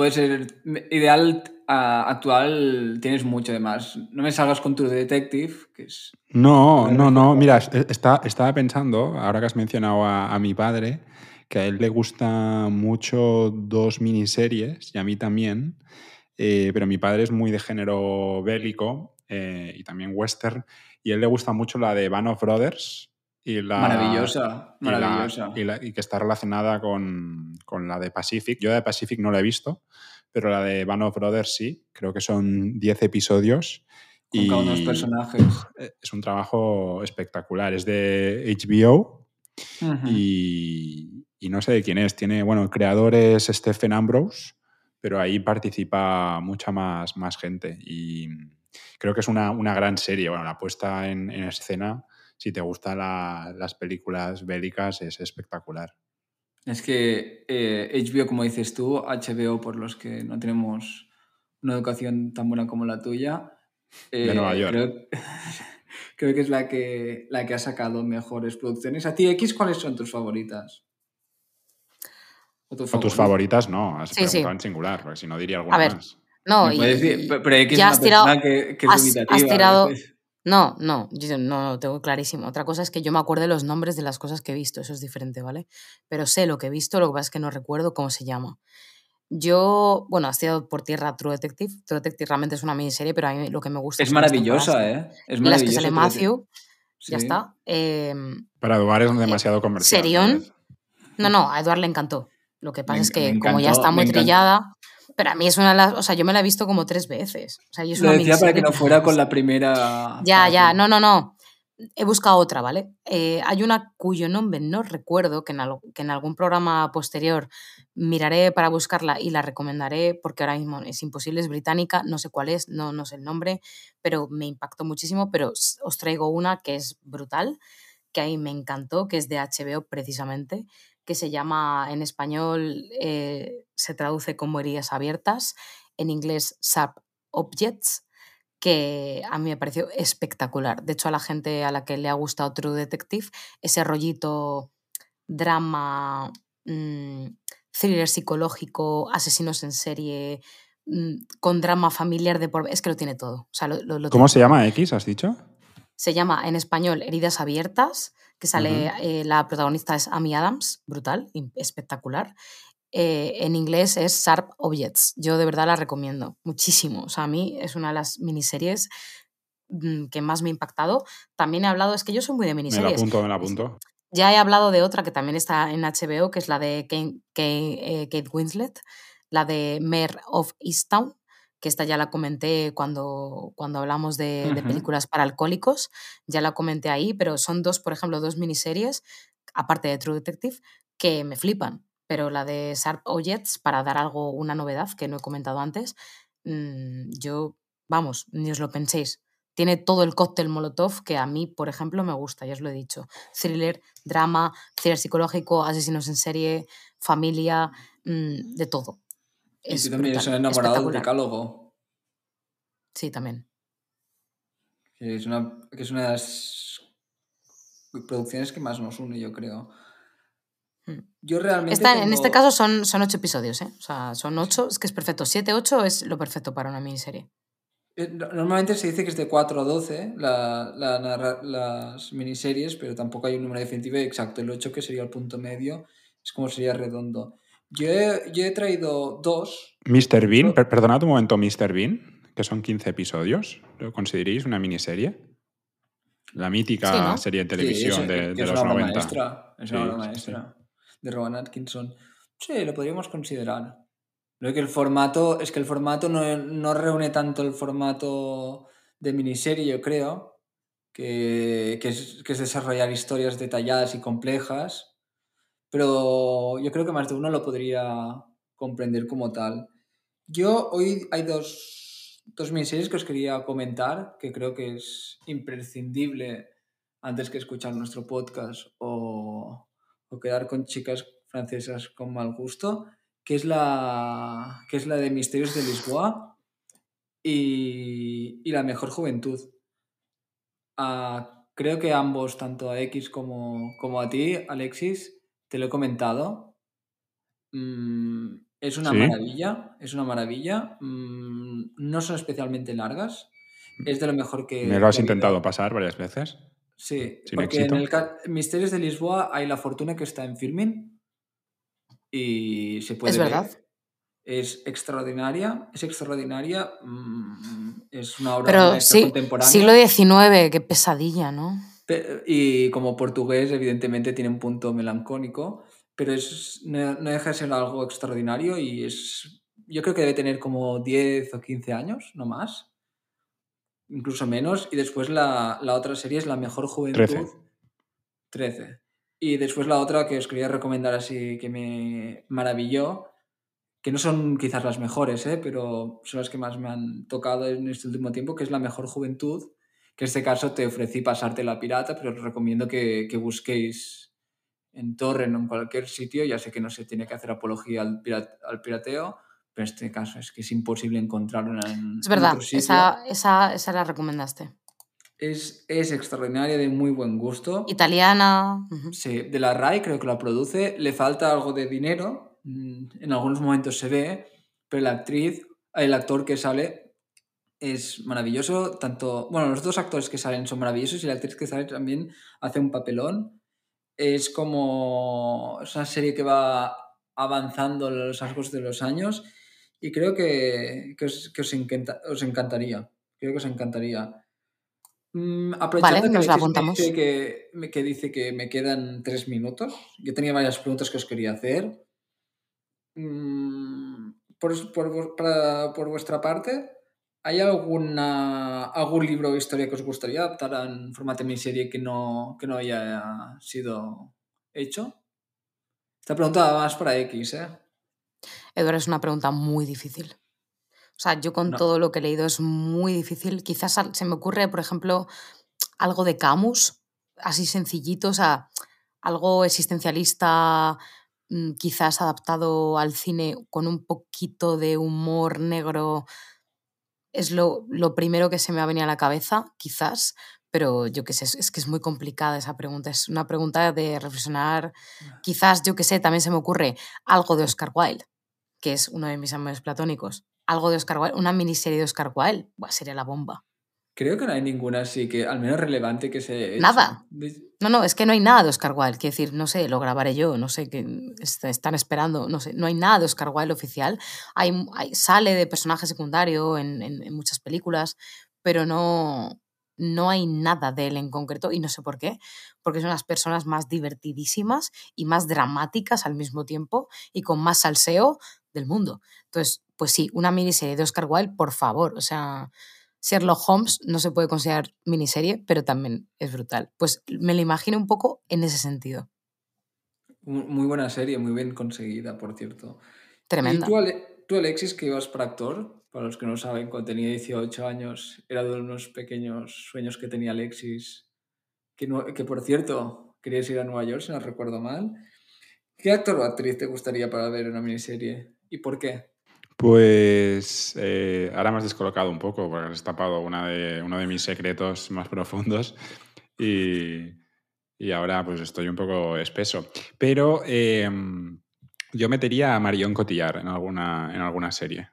C: Puede ser ideal, ah, actual, tienes mucho además. No me salgas con tu Detective, que es.
B: No, no, no. Mira, es- está, estaba pensando, ahora que has mencionado a, a mi padre, que a él le gusta mucho dos miniseries y a mí también, eh, pero mi padre es muy de género bélico eh, y también western, y a él le gusta mucho la de Band of Brothers y la,
C: Maravillosa,
B: y la-
C: maravillosa.
B: Y, la- y que está relacionada con, con la de Pacific. Yo la de Pacific no la he visto, pero la de Band of Brothers sí. Creo que son 10 episodios.
C: Con cada uno de los
B: y-
C: personajes.
B: eh, es un trabajo espectacular. Es de HBO y, y no sé de quién es. Tiene, bueno, el creador es Stephen Ambrose, pero ahí participa mucha más, más gente. Y creo que es una, una gran serie. Bueno, la puesta en, en escena, si te gustan la- las películas bélicas, es espectacular.
C: Es que eh, HBO, como dices tú, HBO, por los que no tenemos una educación tan buena como la tuya,
B: De
C: eh,
B: Nueva York.
C: Creo, creo que es la que, la que ha sacado mejores producciones. ¿A ti, X, cuáles son tus favoritas? ¿O tu
B: O tus favoritas, no. Has
D: Sí, sí.
B: preguntado en singular, porque si no diría alguna
D: A ver,
B: más.
D: No, y,
C: puedes decir,
D: y
C: pe- pero X
D: ya
C: es
D: has
C: una
D: tirado,
C: persona que, que es
D: has, has tirado,
C: veces.
D: No, no, yo no lo tengo clarísimo. Otra cosa es que yo me acuerdo de los nombres de las cosas que he visto, eso es diferente, ¿vale? Pero sé lo que he visto, lo que pasa es que no recuerdo cómo se llama. Yo, bueno, has tirado por tierra True Detective. True Detective realmente es una miniserie, pero a mí lo que me gusta
C: Es
D: las
C: maravillosa, ¿eh? Es
D: en las que
C: maravillosa.
D: sale Matthew,
C: Sí.
D: ya está. Em,
B: Para Eduard es demasiado comercial.
D: Serión. No, no, a Eduard le encantó. Lo que pasa
C: Me
D: es que como ya está muy
C: encantó.
D: trillada, pero a mí es una de las, o sea, yo me la he visto como tres veces. O sea, y es
C: Lo
D: una
C: decía para que no fuera con la primera.
D: Ya, ya,
C: fácil.
D: no, no, no. He buscado otra, ¿vale? Eh, hay una cuyo nombre no recuerdo, que en, al- que en algún programa posterior miraré para buscarla y la recomendaré porque ahora mismo es imposible, es británica, no sé cuál es, no, no sé el nombre, pero me impactó muchísimo, pero os traigo una que es brutal, que a mí me encantó, que es de HBO precisamente, que se llama en español, eh, se traduce como heridas abiertas, en inglés Sharp Objects, que a mí me pareció espectacular. De hecho, a la gente a la que le ha gustado True Detective, ese rollito drama, mm, thriller psicológico, asesinos en serie, mm, con drama familiar de por... Es que lo tiene todo. O sea, lo- lo- lo
B: ¿Cómo se llama X, has dicho?
D: se llama en español Heridas Abiertas, que sale, eh, la protagonista es Amy Adams, brutal, espectacular. eh, en inglés es Sharp Objects. Yo de verdad la recomiendo muchísimo. O sea, a mí es una de las miniseries mm, que más me ha impactado. También he hablado, es que yo soy muy de miniseries. Me
B: la apunto, me la apunto.
D: Ya he hablado de otra que también está en HBO, que es la de eh, Kate, Winslet, la de Mayor of Easttown, que esta ya la comenté cuando, cuando hablamos de, de, películas para alcohólicos, ya la comenté ahí, pero son dos, por ejemplo, dos miniseries, aparte de True Detective, que me flipan pero la de Sharp Objects, para dar algo, una novedad que no he comentado antes, mm, yo, vamos, ni os lo penséis. Tiene todo el cóctel Molotov que a mí, por ejemplo, me gusta, ya os lo he dicho. Thriller, drama, thriller psicológico, asesinos en serie, familia, mm, de todo.
C: Y es también es enamorado del decálogo.
D: Sí, también.
C: Que es, una, que es una de las producciones que más nos une, yo creo.
D: Mm. Yo realmente. En este caso son, son ocho episodios, ¿eh? O sea, son ocho, es que es perfecto. Siete, ocho es lo perfecto para una miniserie.
C: Eh, normalmente se dice que es de 4 a 12 la, la, las miniseries, pero tampoco hay un número definitivo exacto. El 8, que sería el punto medio, es como sería redondo. Yo he, yo he traído dos.
B: Mr. Bean, perdonad un momento, Mr. Bean, que son 15 episodios. ¿Lo consideréis una miniserie? La mítica serie de televisión de, de los 90.
C: Maestra, es una maestra de Rowan Atkinson. Sí, lo podríamos considerar. Lo que el formato es que el formato no, reúne tanto el formato de miniserie, yo creo, que, es, desarrollar historias detalladas y complejas, pero yo creo que más de uno lo podría comprender como tal. Yo hoy hay dos, dos miniseries que os quería comentar, que creo que es imprescindible antes que escuchar nuestro podcast o, o quedar con chicas francesas con mal gusto, que es la, que es la de Misterios de Lisboa y, La Mejor Juventud. Ah, creo que ambos, tanto a X como, como, a ti, Alexis, te lo he comentado. Mm, es una maravilla, es una maravilla. Mm, no son especialmente largas. Es de lo mejor que...
B: Me lo has intentado pasar varias veces.
C: Sí, porque en el Misterios de Lisboa hay la fortuna que está en filming y se puede
D: es verdad.
C: Es extraordinaria, es extraordinaria, mm, es una obra
D: Pero sí, contemporánea. Siglo XIX, qué pesadilla, ¿no?
C: Y como portugués, evidentemente tiene un punto melancólico, pero es, no, no deja de ser algo extraordinario y es, yo creo que debe tener como 10 o 15 años, no más incluso menos. Y después la, otra serie es La Mejor Juventud. 13. Y después la otra que os quería recomendar así, que me maravilló, que no son quizás las mejores, ¿eh? pero son las que más me han tocado en este último tiempo, que es La Mejor Juventud, que en este caso te ofrecí pasarte la pirata, pero os recomiendo que, busquéis en Torrent o en cualquier sitio, ya sé que no se tiene que hacer apología al, al pirateo, pero en este caso es que es imposible encontrarla en.
D: Es verdad, Esa, esa, esa, la recomendaste.
C: Es, es, extraordinaria, de muy buen gusto.
D: Italiana.
C: Sí, de la RAI creo que la produce. Le falta algo de dinero, mm, en algunos momentos se ve, pero la actriz, el actor que sale es maravilloso. Tanto, bueno, los dos actores que salen son maravillosos y la actriz que sale también hace un papelón. Es como. Es una serie que va avanzando los rasgos de los años y creo que, que, os, que os, os, encantaría. Creo que os encantaría. Mm, aprovechando que, nos Dice que, que, dice que me quedan tres minutos, yo tenía varias preguntas que os quería hacer. Mm, por, por, para, por vuestra parte, ¿hay alguna, algún libro o historia que os gustaría adaptar en formato de miniserie que no, que no haya sido hecho? Esta pregunta va más para X, ¿eh?
D: Eduardo, es una pregunta muy difícil. O sea, yo con todo lo que he leído es muy difícil. Quizás se me ocurre, por ejemplo, algo de Camus, así sencillito, o sea, algo existencialista, mm, quizás adaptado al cine con un poquito de humor negro. Es lo, lo primero que se me ha venido a la cabeza, quizás, pero yo qué sé, es que es muy complicada esa pregunta. Es una pregunta de reflexionar. Quizás, yo qué sé, también se me ocurre algo de Oscar Wilde que es uno de mis amores platónicos, algo de Oscar Wilde, una miniserie de Oscar Wilde, sería la bomba.
C: Creo que no hay ninguna así que, al menos relevante, que se.
D: Nada. No, no, es que no hay nada de Oscar Wilde. Quiero decir, no sé, lo grabaré yo, no sé, que están esperando, no sé, no hay nada de Oscar Wilde oficial. Hay, sale de personaje secundario en, en, muchas películas, pero no, no hay nada de él en concreto y no sé por qué, porque son las personas más divertidísimas y más dramáticas al mismo tiempo y con más salseo del mundo. Entonces, pues sí, una miniserie de Oscar Wilde, por favor, o sea, Sherlock Holmes no se puede considerar miniserie, pero también es brutal. Pues me lo imagino un poco en ese sentido.
C: Muy buena serie, muy bien conseguida, por cierto.
D: Tremenda.
C: ¿Y tú, Alexis, que ibas para actor? Para los que no saben, cuando tenía 18 años, era de unos pequeños sueños que tenía Alexis. Que, que por cierto, querías ir a Nueva York, si no recuerdo mal. ¿Qué actor o actriz te gustaría para ver una miniserie? ¿Y por qué?
B: Pues eh, ahora me has descolocado un poco porque has tapado una de, uno de mis secretos más profundos y, ahora pues estoy un poco espeso. Pero em, yo metería a Marion Cotillard en alguna, en alguna serie.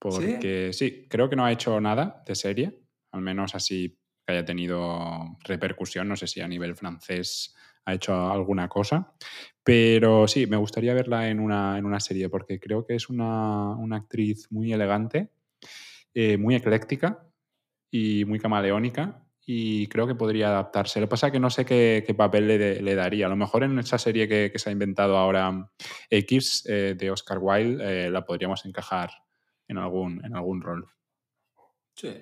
B: Porque ¿Sí? creo que no ha hecho nada de serie, al menos así que haya tenido repercusión, no sé si a nivel francés ha hecho alguna cosa. Pero sí, me gustaría verla en una, en una serie porque creo que es una, una actriz muy elegante, eh, muy ecléctica y muy camaleónica y creo que podría adaptarse. Lo que pasa es que no sé qué, papel le, daría. A lo mejor en esa serie que, que se ha inventado ahora X eh, de Oscar Wilde eh, la podríamos encajar en algún, en algún rol.
C: Sí,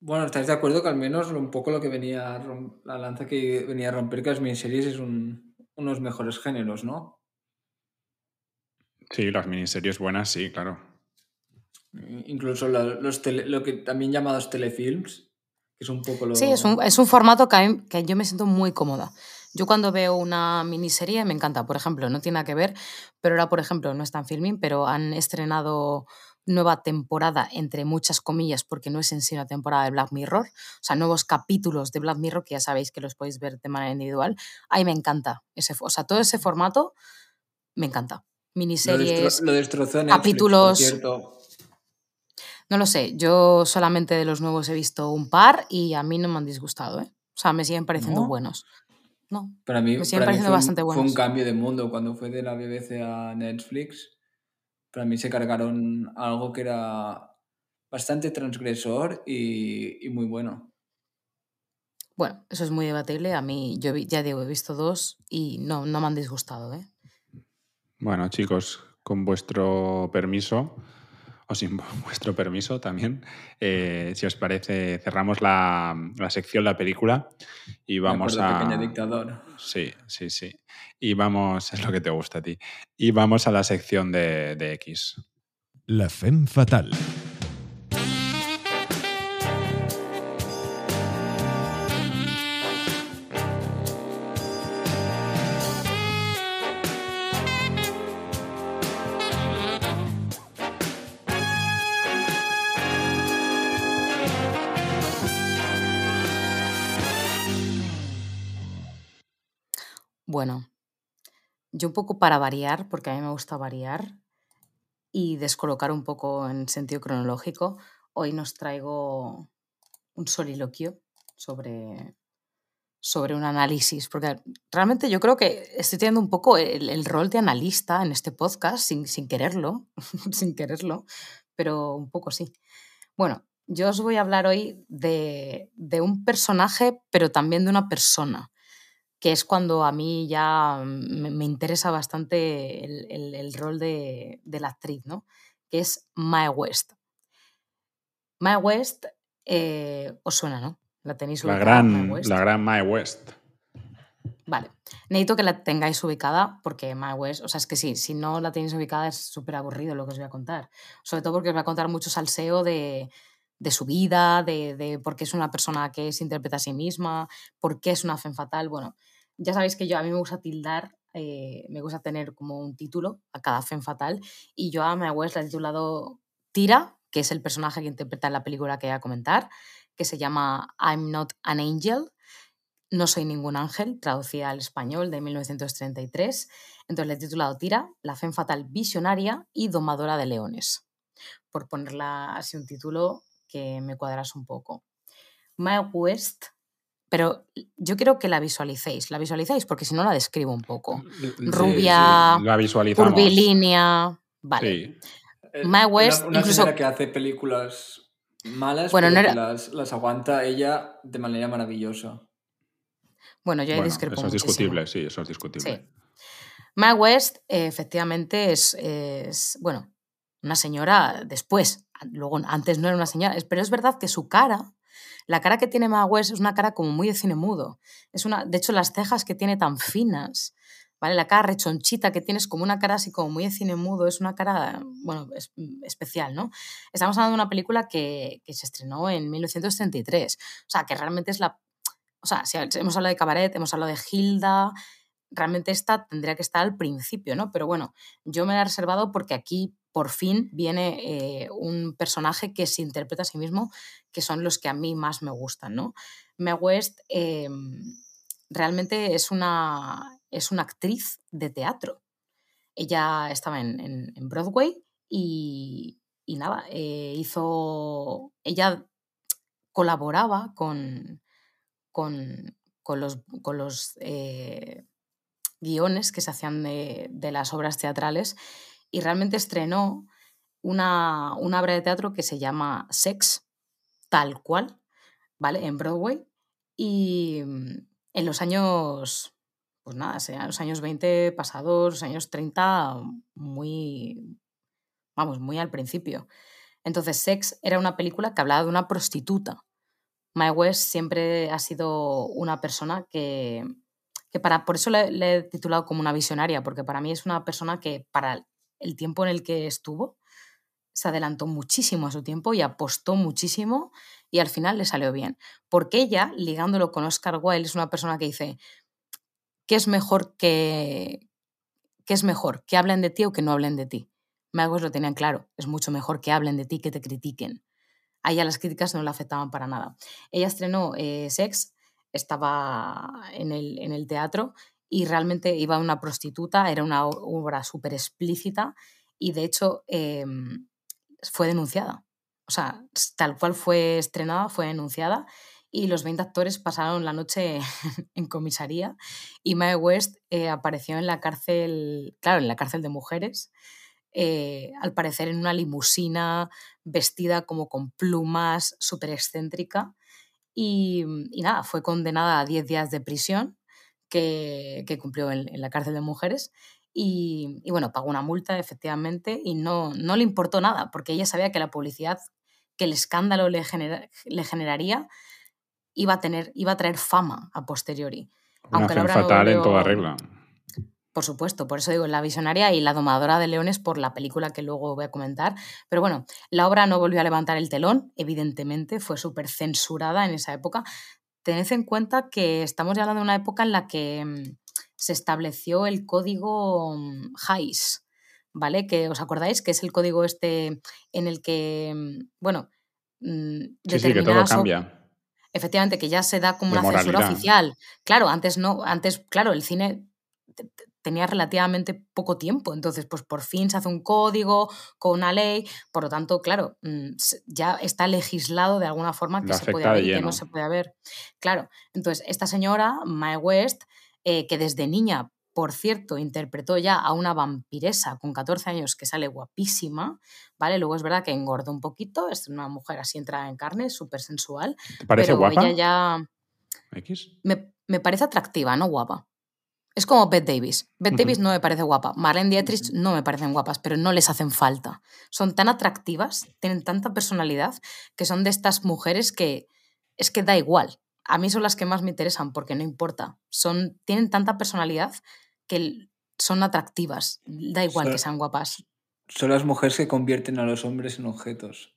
C: bueno, ¿estás de acuerdo que al menos un poco lo que venía, la lanza que venía a romper que las miniseries es un, unos mejores géneros, ¿no?
B: Sí, las miniseries buenas, sí, claro.
C: Incluso los lo que también llamados telefilms, que es un poco lo...
D: Sí, es un, es un formato que, que yo me siento muy cómoda. Yo cuando veo una miniserie me encanta. Por ejemplo, no tiene nada que ver, pero ahora, por ejemplo, no están filming, pero han estrenado nueva temporada, entre muchas comillas, porque no es en sí una temporada de Black Mirror, o sea, nuevos capítulos de Black Mirror que ya sabéis que los podéis ver de manera individual. Ahí me encanta. Ese, o sea, todo ese formato me encanta. Miniseries,
C: lo, destrozó
D: capítulos. no lo sé, yo solamente de los nuevos he visto un par y a mí no me han disgustado, ¿eh? O sea, me siguen pareciendo buenos. No,
C: para mí, me siguen pareciendo bastante buenos. Fue un cambio de mundo cuando fue de la BBC a Netflix para mí se cargaron algo que era bastante transgresor y, muy bueno.
D: Bueno, eso es muy debatible. A mí, yo ya digo, he visto dos y no, no me han disgustado. ¿eh?
B: Bueno, chicos, con vuestro permiso, o sin vuestro permiso también, eh, si os parece, cerramos la, la sección, la película, y vamos a...
C: Pequeño dictador.
B: Sí, sí, sí. Y vamos, es lo que te gusta a ti. Y vamos a la sección de, de X.
A: La Femme Fatal.
D: Bueno, yo un poco para variar, porque a mí me gusta variar y descolocar un poco en sentido cronológico, hoy nos traigo un soliloquio sobre, sobre un análisis, porque realmente yo creo que estoy teniendo un poco el, rol de analista en este podcast, sin, sin quererlo, sin quererlo, pero un poco sí. Bueno, yo os voy a hablar hoy de, de un personaje, pero también de una persona que es cuando a mí ya me, interesa bastante el, rol de, la actriz, ¿no? que es Mae West. Mae West eh, os suena, ¿no?
B: La tenéis ubicada. La gran, Mae la gran Mae West.
D: Vale. Necesito que la tengáis ubicada porque Mae West, o sea, es que sí, si no la tenéis ubicada es súper aburrido lo que os voy a contar. Sobre todo porque os voy a contar mucho salseo de, de su vida, de, de, por qué es una persona que se interpreta a sí misma, por qué es una fe fatal. Bueno, ya sabéis que yo a mí me gusta tildar, eh, me gusta tener como un título a cada fe fatal y yo a mi West la he titulado Tira, que es el personaje que interpreta en la película que voy a comentar, que se llama I'm Not an Angel. No soy ningún ángel, traducida al español de 1933. Entonces le he titulado Tira, la fe fatal visionaria y domadora de leones por ponerla así un título que me cuadras un poco. Mae West, pero yo quiero que la visualicéis, la visualicéis porque si no la describo un poco. Rubia, curvilínea, vale.
C: Eh, Mae West, una, incluso... que hace películas malas, bueno, no las, las, aguanta ella de manera maravillosa.
D: Bueno, yo
B: ahí
D: discrepo
B: Eso es discutible, sí, eso es discutible.
D: Mae West, efectivamente, es, bueno, una señora después. Luego, antes no era una señora, pero es verdad que su cara, la cara que tiene West es una cara como muy de cine mudo. Es una, de hecho, las cejas que tiene tan finas, ¿vale? La cara rechonchita que tienes como una cara así como muy de cine mudo, es una cara, bueno, especial, ¿no? Estamos hablando de una película que, que se estrenó en 1933, o sea, que realmente es la... O sea, si hemos hablado de Cabaret, hemos hablado de Hilda, realmente esta tendría que estar al principio, ¿no? Pero bueno, yo me la he reservado porque aquí por fin viene eh, un personaje que se interpreta a sí mismo, que son los que a mí más me gustan, ¿no? Meg West em, realmente es una, es una actriz de teatro. Ella estaba en, Broadway y, nada, eh, hizo, ella colaboraba con, con, los, con los eh, guiones que se hacían de, las obras teatrales y realmente estrenó una, obra de teatro que se llama Sex, tal cual, ¿vale? En Broadway. Y mm, en los años, pues nada, en los años 20 pasados, los años 30, muy, vamos, muy al principio. Entonces, Sex era una película que hablaba de una prostituta. Mae West siempre ha sido una persona que, para, por eso le, he titulado como una visionaria, porque para mí es una persona que para el tiempo en el que estuvo se adelantó muchísimo a su tiempo y apostó muchísimo y al final le salió bien. Porque ella, ligándolo con Oscar Wilde, es una persona que dice, ¿qué es mejor que, qué es mejor, que hablen de ti o que no hablen de ti? Magos lo tenían claro, es mucho mejor que hablen de ti que te critiquen. A ella las críticas no le afectaban para nada. Ella estrenó eh, Sex estaba en el, en el teatro y realmente iba una prostituta, era una obra súper explícita y de hecho em, fue denunciada. O sea, tal cual fue estrenada, fue denunciada y los 20 actores pasaron la noche en comisaría y Mae West eh, apareció en la cárcel, claro, en la cárcel de mujeres, eh, al parecer en una limusina, vestida como con plumas, súper excéntrica Mm, y, nada, fue condenada a 10 días de prisión que, cumplió en, la cárcel de mujeres. Y, bueno, pagó una multa efectivamente y no, no le importó nada porque ella sabía que la publicidad, que el escándalo le, le generaría, iba a, tener, iba a traer fama a posteriori.
B: Una Aunque fatal en toda regla.
D: Por supuesto, por eso digo La Visionaria y La Domadora de Leones por la película que luego voy a comentar. Pero bueno, la obra no volvió a levantar el telón, evidentemente, fue súper censurada en esa época. Tened en cuenta que estamos hablando de una época en la que mm, se estableció el código mm, ¿vale? Que os acordáis que es el código este en el que, mm, bueno,
B: sí, sí, que todo cambia.
D: Efectivamente, que ya se da como una censura oficial. Claro, antes no, antes, claro, el cine tenía relativamente poco tiempo. Entonces, pues por fin se hace un código con una ley, por lo tanto, claro, mm, ya está legislado de alguna forma que se puede ver y que no se puede ver. Claro, entonces esta señora, Mae West, eh, que desde niña, por cierto, interpretó ya a una vampiresa con 14 años que sale guapísima, ¿vale? Luego es verdad que engordó un poquito, es una mujer así entrada en carne, súper sensual.
B: ¿Te parece
D: pero
B: guapa?
D: Ella ya... Me, me parece atractiva, no guapa. Es como Bette Davis. Bette Davis no me parece guapa. Marlene Dietrich no me parecen guapas, pero no les hacen falta. Son tan atractivas, tienen tanta personalidad, que son de estas mujeres que es que da igual. A mí son las que más me interesan porque no importa. Son, tienen tanta personalidad que son atractivas. Da igual que sean guapas.
C: Son las mujeres que convierten a los hombres en objetos.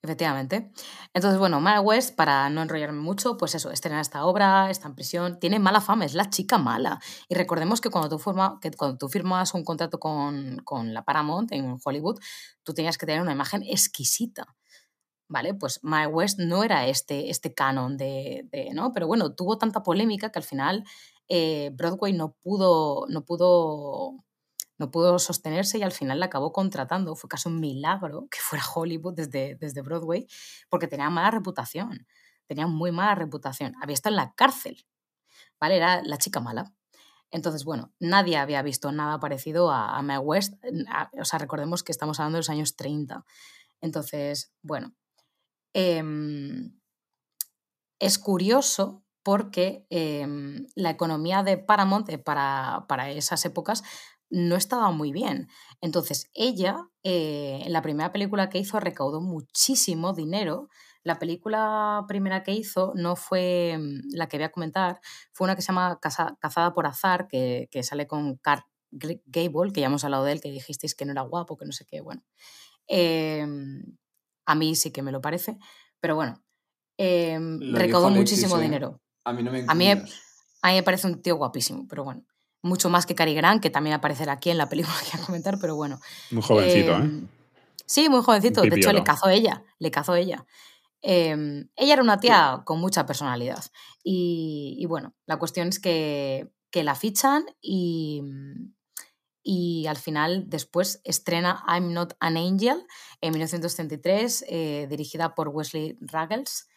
D: Efectivamente. Entonces, bueno, Mara West, para no enrollarme mucho, pues eso, estrena esta obra, está en prisión, tiene mala fama, es la chica mala. Y recordemos que cuando tú, forma, que cuando tú firmas un contrato con, con la Paramount en Hollywood, tú tenías que tener una imagen exquisita. ¿Vale? Pues Mae West no era este, este canon de, de, ¿no? Pero bueno, tuvo tanta polémica que al final eh, Broadway no pudo, no pudo no pudo sostenerse y al final la acabó contratando. Fue casi un milagro que fuera Hollywood desde, desde Broadway, porque tenía mala reputación, tenía muy mala reputación. Había estado en la cárcel, ¿vale? Era la chica mala. Entonces, bueno, nadie había visto nada parecido a, a Mae West. o sea, recordemos que estamos hablando de los años 30. Entonces, bueno, em, es curioso porque em, la economía de Paramount eh, para, para, esas épocas no estaba muy bien. Entonces, ella, eh, en la primera película que hizo, recaudó muchísimo dinero. La película primera que hizo no fue em, la que voy a comentar, fue una que se llama Cazada por Azar, que, que sale con Carl Gable, que ya hemos hablado de él, que dijisteis que no era guapo, que no sé qué, bueno. Em, a mí sí que me lo parece, pero bueno, recaudó muchísimo dinero.
C: A mí no me
D: a mí, a mí me parece un tío guapísimo, pero bueno. Mucho más que Cary Grant, que también aparecerá aquí en la película que voy a comentar, pero bueno.
B: Muy jovencito, ¿eh?
D: Em, sí, muy jovencito. De hecho, le cazó ella. Le cazó ella. Em, ella era una tía con mucha personalidad. Y, bueno, la cuestión es que, que la fichan y, y al final después estrena I'm Not an Angel en 1933, eh, dirigida por Wesley Ruggles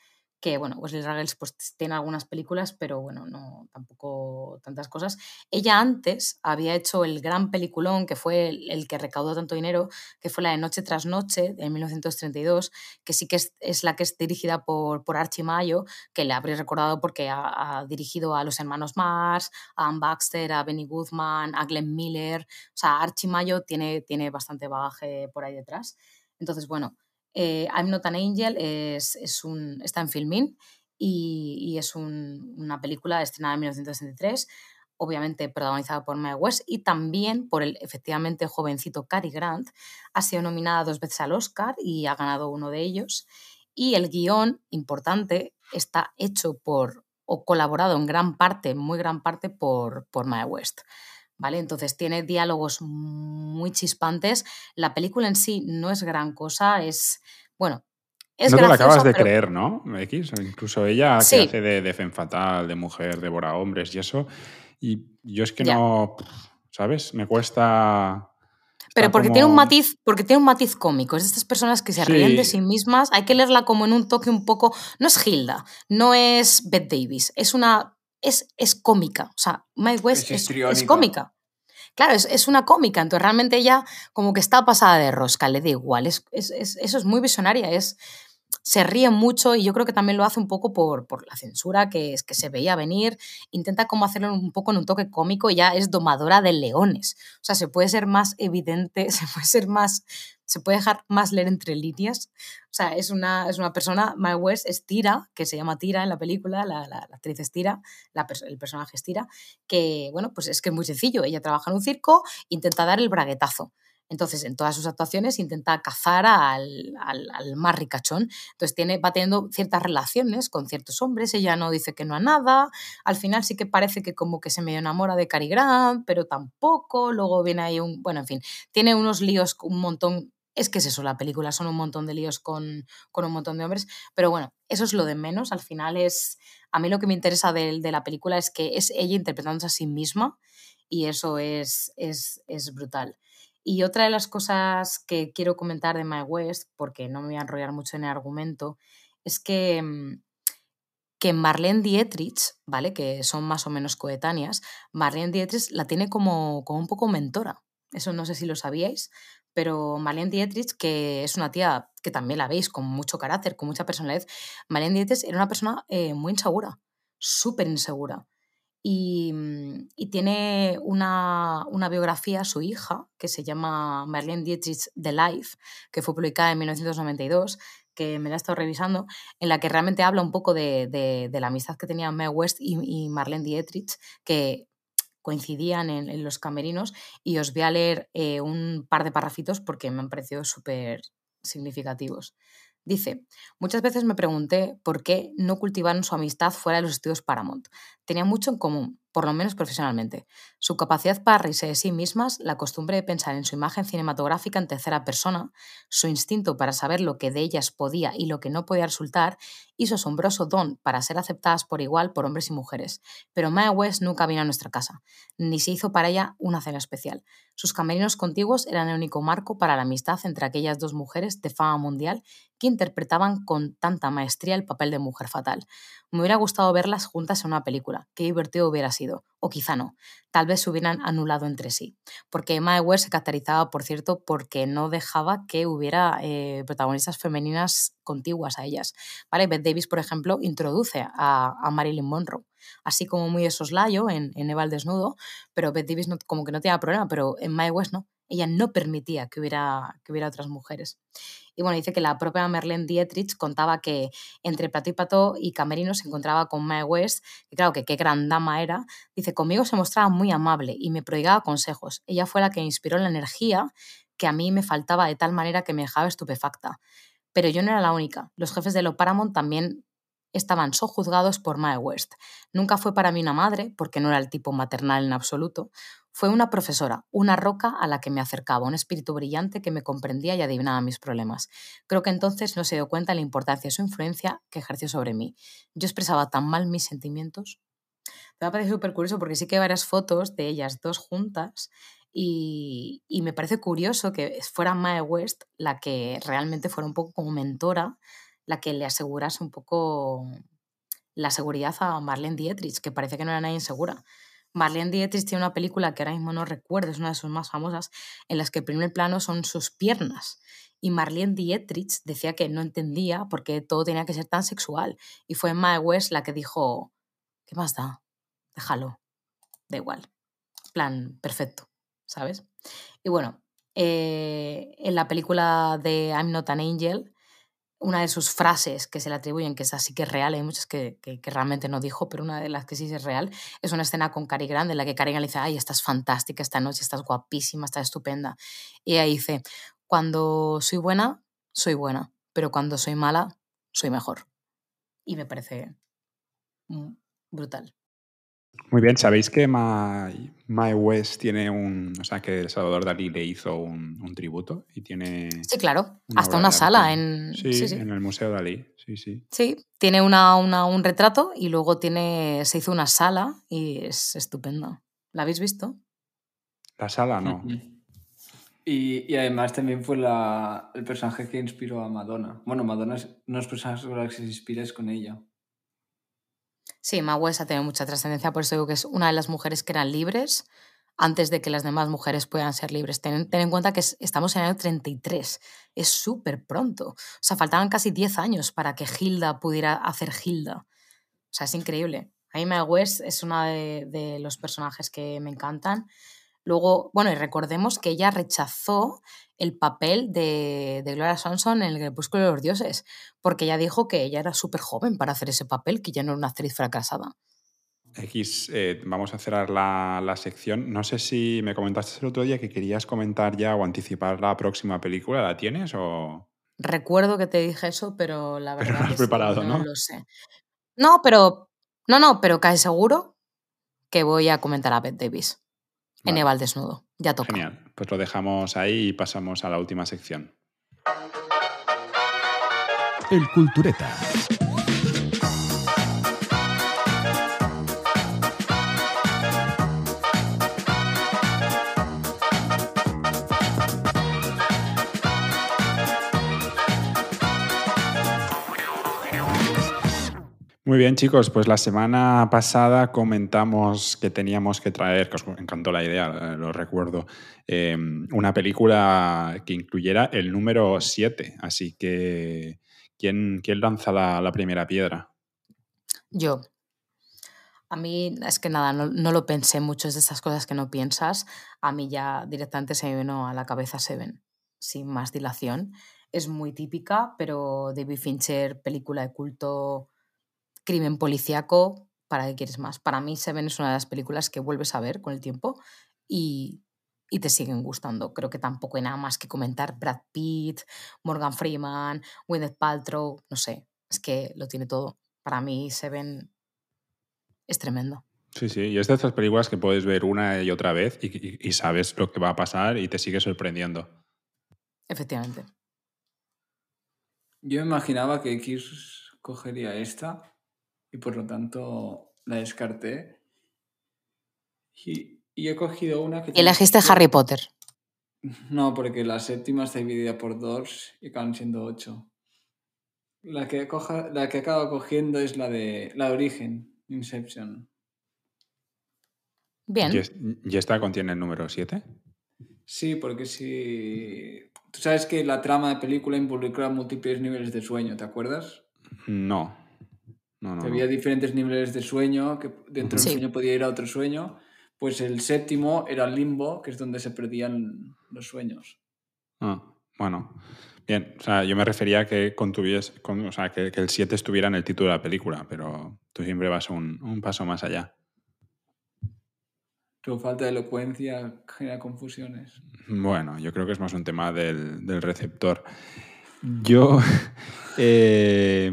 D: que bueno, Wesley Ruggles pues tiene algunas películas, pero bueno, no tampoco tantas cosas. Ella antes había hecho el gran peliculón que fue el, que recaudó tanto dinero, que fue la de Noche tras Noche de 1932, que sí que es, la que es dirigida por, por Archie Mayo, que le habréis recordado porque ha, dirigido a los hermanos Mars, a Ann Baxter, a Benny Goodman, a Glenn Miller. O sea, Archie Mayo tiene, tiene bastante bagaje por ahí detrás. Entonces, bueno, eh, I'm Not an Angel es, es un, está en Filmin y, y es un, una película estrenada en 1963, obviamente protagonizada por Mae West y también por el efectivamente jovencito Cary Grant. Ha sido nominada dos veces al Oscar y ha ganado uno de ellos. Y el guion, importante, está hecho por o colaborado en gran parte, muy gran parte, por, por Mae West. ¿Vale? Entonces tiene diálogos muy chispantes. La película en sí no es gran cosa, es, bueno, es
B: No te lo acabas de creer, ¿no? X, incluso ella que hace de, de fatal, de mujer, devora hombres y eso. Y yo es que no, ¿sabes? Me cuesta...
D: Pero porque tiene un matiz, porque tiene un matiz cómico. Es de estas personas que se ríen de sí mismas. Hay que leerla como en un toque un poco. No es Hilda, no es Beth Davis. Es una es, es cómica. O sea, Mike West es, es, cómica. Claro, es, es, una cómica, entonces realmente ella como que está pasada de rosca, le da igual. Es, eso es muy visionaria, es, se ríe mucho y yo creo que también lo hace un poco por, por la censura que, es, que se veía venir. Intenta como hacerlo un poco en un toque cómico y ya es domadora de leones. O sea, se puede ser más evidente, se puede ser más se puede dejar más leer entre líneas. O sea, es una, es una persona, My West es Tira, que se llama Tira en la película, la, la, actriz es Tira, el personaje es Tira, que, bueno, pues es que es muy sencillo. Ella trabaja en un circo, intenta dar el braguetazo. Entonces, en todas sus actuaciones intenta cazar al, al, al, más ricachón. Entonces, tiene, va teniendo ciertas relaciones con ciertos hombres. Ella no dice que no a nada. Al final sí que parece que como que se medio enamora de Cary Grant, pero tampoco. Luego viene ahí un... Bueno, en fin, tiene unos líos, un montón es que es eso, la película son un montón de líos con, un montón de hombres, pero bueno, eso es lo de menos, al final es, a mí lo que me interesa de, la película es que es ella interpretándose a sí misma y eso es, es, brutal. Y otra de las cosas que quiero comentar de My West, porque no me voy a enrollar mucho en el argumento, es que, mm, que Marlene Dietrich, ¿vale? Que son más o menos coetáneas, Marlene Dietrich la tiene como, como un poco mentora. Eso no sé si lo sabíais, pero Marlene Dietrich, que es una tía que también la veis con mucho carácter, con mucha personalidad, Marlene Dietrich era una persona eh, muy insegura, súper insegura. Y, mm, y tiene una, una, biografía, su hija, que se llama Marlene Dietrich The Life, que fue publicada en 1992, que me la he estado revisando, en la que realmente habla un poco de, de, la amistad que tenía Mae West y, y Marlene Dietrich, que coincidían en, los camerinos y os voy a leer eh, un par de parrafitos porque me han parecido súper significativos. Dice, muchas veces me pregunté por qué no cultivaron su amistad fuera de los estudios Paramount. Tenían mucho en común. Por lo menos profesionalmente. Su capacidad para reírse de sí mismas, la costumbre de pensar en su imagen cinematográfica en tercera persona, su instinto para saber lo que de ellas podía y lo que no podía resultar, y su asombroso don para ser aceptadas por igual por hombres y mujeres. Pero Mae West nunca vino a nuestra casa, ni se hizo para ella una cena especial. Sus camerinos contiguos eran el único marco para la amistad entre aquellas dos mujeres de fama mundial que interpretaban con tanta maestría el papel de mujer fatal. Me hubiera gustado verlas juntas en una película, qué divertido hubiera sido, o quizá no, tal vez se hubieran anulado entre sí, porque Emma West se caracterizaba, por cierto, porque no dejaba que hubiera eh, protagonistas femeninas contiguas a ellas. ¿Vale? Beth Davis, por ejemplo, introduce a, Marilyn Monroe, así como muy de soslayo en, en Eva al desnudo, pero Beth Davis como que no tenía problema, pero en My West no ella no permitía que hubiera, que hubiera otras mujeres. Y bueno, dice que la propia Merlene Dietrich contaba que entre Plato y Pato y Camerino se encontraba con Mae West, que claro que qué gran dama era. Dice, conmigo se mostraba muy amable y me prodigaba consejos. Ella fue la que inspiró la energía que a mí me faltaba de tal manera que me dejaba estupefacta. Pero yo no era la única. Los jefes de lo Paramount también estaban sojuzgados por Mae West. Nunca fue para mí una madre, porque no era el tipo maternal en absoluto. Fue una profesora, una roca a la que me acercaba, un espíritu brillante que me comprendía y adivinaba mis problemas. Creo que entonces no se dio cuenta de la importancia de su influencia que ejerció sobre mí. Yo expresaba tan mal mis sentimientos. Me ha súper curioso porque sí que hay varias fotos de ellas dos juntas y, me parece curioso que fuera Mae West la que realmente fuera un poco como mentora la que le asegurase un poco la seguridad a Marlene Dietrich, que parece que no era nadie insegura. Marlene Dietrich tiene una película que ahora mismo no recuerdo, es una de sus más famosas, en las que el primer plano son sus piernas. Y Marlene Dietrich decía que no entendía por qué todo tenía que ser tan sexual. Y fue Mae West la que dijo, ¿qué más da? Déjalo, da igual. Plan, perfecto, ¿sabes? Y bueno, eh, en la película de I'm Not an Angel, una de sus frases que se le atribuyen, que es así que es real, hay muchas que, que, realmente no dijo, pero una de las que sí es real, es una escena con Cary Grant en la que Cary Grant le dice, ay, estás fantástica esta noche, estás guapísima, estás estupenda. Y ella dice, cuando soy buena, soy buena, pero cuando soy mala, soy mejor. Y me parece brutal.
B: Muy bien, ¿sabéis que My, West tiene un. O sea, que Salvador Dalí le hizo un, tributo y tiene.
D: Sí, claro. Hasta una sala en.
B: Sí, en el Museo Dalí. Sí, sí.
D: Sí, tiene una, un retrato y luego tiene, se hizo una sala y es estupenda. ¿La habéis visto?
B: La sala no.
C: Y, además también fue la, el personaje que inspiró a Madonna. Bueno, Madonna no es personaje con el que se inspira, es con ella.
D: Sí, Ma ha tenido mucha trascendencia, por eso digo que es una de las mujeres que eran libres antes de que las demás mujeres puedan ser libres. Ten, en cuenta que estamos en el año 33, es súper pronto. O sea, faltaban casi 10 años para que Hilda pudiera hacer Hilda. O sea, es increíble. A mí Ma West es de, de los personajes que me encantan. Luego, bueno, y recordemos que ella rechazó el papel de, de Gloria Swanson en el Crepúsculo de los Dioses, porque ella dijo que ella era súper joven para hacer ese papel, que ya no era una actriz fracasada.
B: X, eh, vamos a cerrar la, la, sección. No sé si me comentaste el otro día que querías comentar ya o anticipar la próxima película. ¿La tienes o...?
D: Recuerdo que te dije eso, pero la verdad
B: pero no has preparado, ¿no?
D: No lo sé. No, pero... No, no, pero cae seguro que voy a comentar a Beth Davis en Eva al desnudo. Ya toca.
B: Genial. Pues lo dejamos ahí y pasamos a la última sección.
A: El Cultureta.
B: Muy bien, chicos, pues la semana pasada comentamos que teníamos que traer, que os encantó la idea, lo recuerdo, em, una película que incluyera el número 7. Así que, ¿quién, quién lanza la, primera piedra?
D: Yo. A mí es que nada, no, lo pensé mucho, es de esas cosas que no piensas. A mí ya directamente se me vino a la cabeza Seven, sin más dilación. Es muy típica, pero David Fincher, película de culto crimen policíaco, ¿para qué quieres más? Para mí Seven es una de las películas que vuelves a ver con el tiempo y, y te siguen gustando. Creo que tampoco hay nada más que comentar. Brad Pitt, Morgan Freeman, Gwyneth Paltrow, no sé, es que lo tiene todo. Para mí Seven es tremendo.
B: Sí, sí, y es de estas películas que puedes ver una y otra vez y, sabes lo que va a pasar y te sigue sorprendiendo.
D: Efectivamente.
C: Yo imaginaba que X cogería esta y por lo tanto la descarté. Y, he cogido una que...
D: Y elegiste Harry Potter.
C: No, porque la séptima está dividida por dos y acaban siendo ocho. La que, coja, la que acabo cogiendo es la de la de origen, Inception.
B: Bien. ¿Y esta contiene el número 7?
C: Sí, porque si. Tú sabes que la trama de película involucra múltiples niveles de sueño, ¿te acuerdas?
B: No. No, no,
C: había diferentes niveles de sueño, que dentro del sueño podía ir a otro sueño. Pues el séptimo era el limbo, que es donde se perdían los sueños.
B: Ah, bueno. Bien, o sea, yo me refería a que contuvies, o sea, que, el 7 estuviera en el título de la película, pero tú siempre vas un, un paso más allá.
C: Tu falta de elocuencia genera confusiones.
B: Bueno, yo creo que es más un tema del, del receptor. Yo, eh,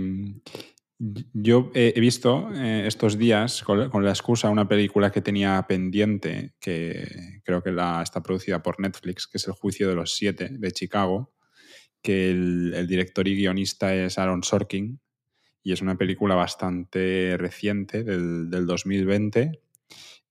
B: yo he visto eh, estos días, con, la excusa, una película que tenía pendiente, que creo que la, está producida por Netflix, que es El Juicio de los Siete de Chicago, que el, director y guionista es Aaron Sorkin, y es una película bastante reciente, del, del 2020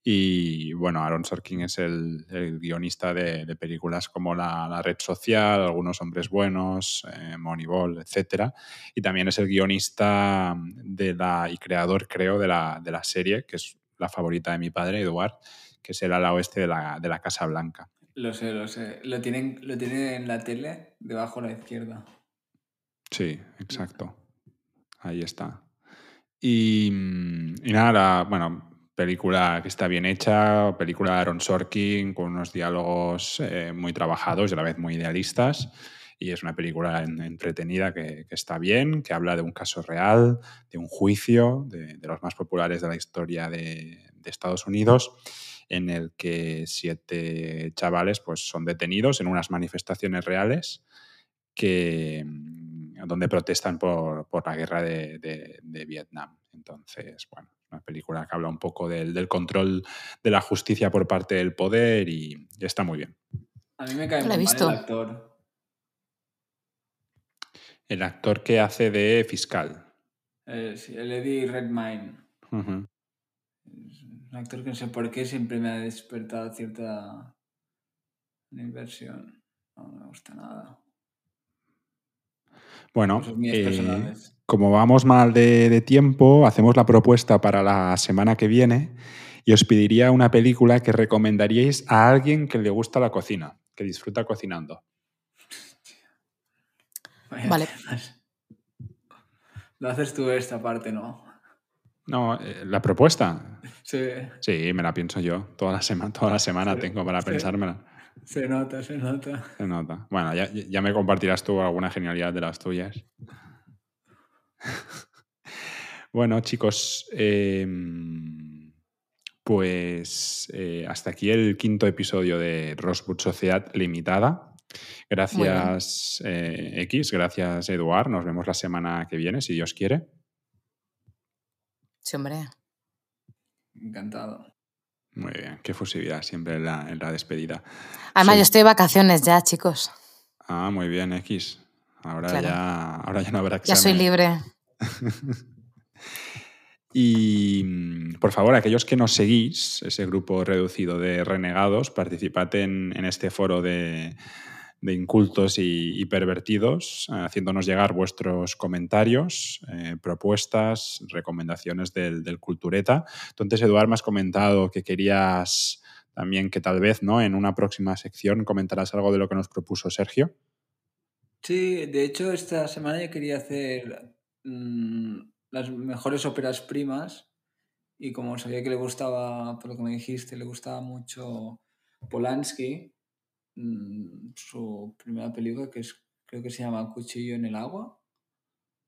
B: y bueno, Aaron Sorkin es el, guionista de, películas como la, Red Social, Algunos Hombres Buenos, eh, Moneyball, etc. Y también es el guionista de la, y creador, creo, de la, de la serie, que es la favorita de mi padre, Eduard, que es el ala oeste de la, de la Casa Blanca.
C: Lo sé, lo sé. Lo tienen, lo tienen en la tele, debajo a la izquierda.
B: Sí, exacto. Ahí está. Y, y nada, bueno, película que está bien hecha, película de Aaron Sorkin con unos diálogos eh, muy trabajados y a la vez muy idealistas. Y es una película entretenida que, está bien, que habla de un caso real, de un juicio, de, los más populares de la historia de, Estados Unidos, en el que siete chavales pues, son detenidos en unas manifestaciones reales que, donde protestan por, la guerra de, de Vietnam. Entonces, bueno, una película que habla un poco del, control de la justicia por parte del poder y, está muy bien.
C: A mí me cae muy mal el actor.
B: El actor que hace de fiscal.
C: Eh, el Eddie Redmayne. Un actor que no sé por qué siempre me ha despertado cierta inversión. No me gusta nada.
B: Bueno, como vamos mal de, tiempo, hacemos la propuesta para la semana que viene y os pediría una película que recomendaríais a alguien que le gusta la cocina, que disfruta cocinando.
D: Vale.
C: Lo haces tú esta parte, ¿no?
B: No, eh, la propuesta.
C: Sí.
B: Sí, me la pienso yo. Toda la semana, toda la semana tengo para pensármela.
C: Se nota, se nota.
B: Se nota. Bueno, ya, ya me compartirás tú alguna genialidad de las tuyas. bueno, chicos, em, pues eh, hasta aquí el quinto episodio de Rosewood Sociedad Limitada. Gracias, eh, X, gracias, Eduard. Nos vemos la semana que viene, si Dios quiere.
D: Sí, hombre.
C: Encantado.
B: Muy bien, qué fusividad siempre en la, despedida.
D: Además, yo estoy de vacaciones ya, chicos.
B: Ah, muy bien, X. Ahora, ya, ahora ya no habrá examen.
D: Ya soy libre.
B: y mm, por favor, aquellos que nos seguís, ese grupo reducido de renegados, participad en, este foro de, incultos y, pervertidos, haciéndonos llegar vuestros comentarios, eh, propuestas, recomendaciones del, del, Cultureta. Entonces, Eduard, me has comentado que querías también que tal vez ¿no? en una próxima sección comentarás algo de lo que nos propuso Sergio.
C: Sí, de hecho esta semana yo quería hacer mm, las mejores óperas primas y como sabía que le gustaba, por lo que me dijiste, le gustaba mucho Polanski, mm, su primera película que es, creo que se llama Cuchillo en el agua.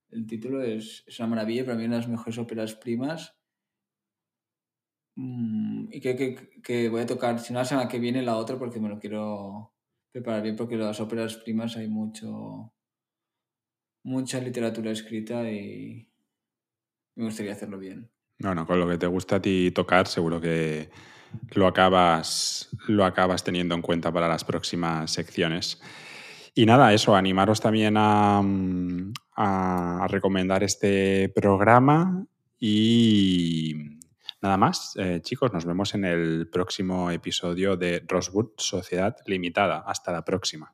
C: El título es, es una maravilla, para mí una de las mejores óperas primas. Mm, y creo que, que voy a tocar, si no la semana que viene, la otra porque me lo quiero preparar bien porque las óperas primas hay mucho mucha literatura escrita y me gustaría hacerlo bien.
B: Bueno, con lo que te gusta a ti tocar, seguro que lo acabas, lo acabas teniendo en cuenta para las próximas secciones. Y nada, eso, animaros también a, a recomendar este programa y nada más, eh, chicos, nos vemos en el próximo episodio de Rosewood Sociedad Limitada. Hasta la próxima.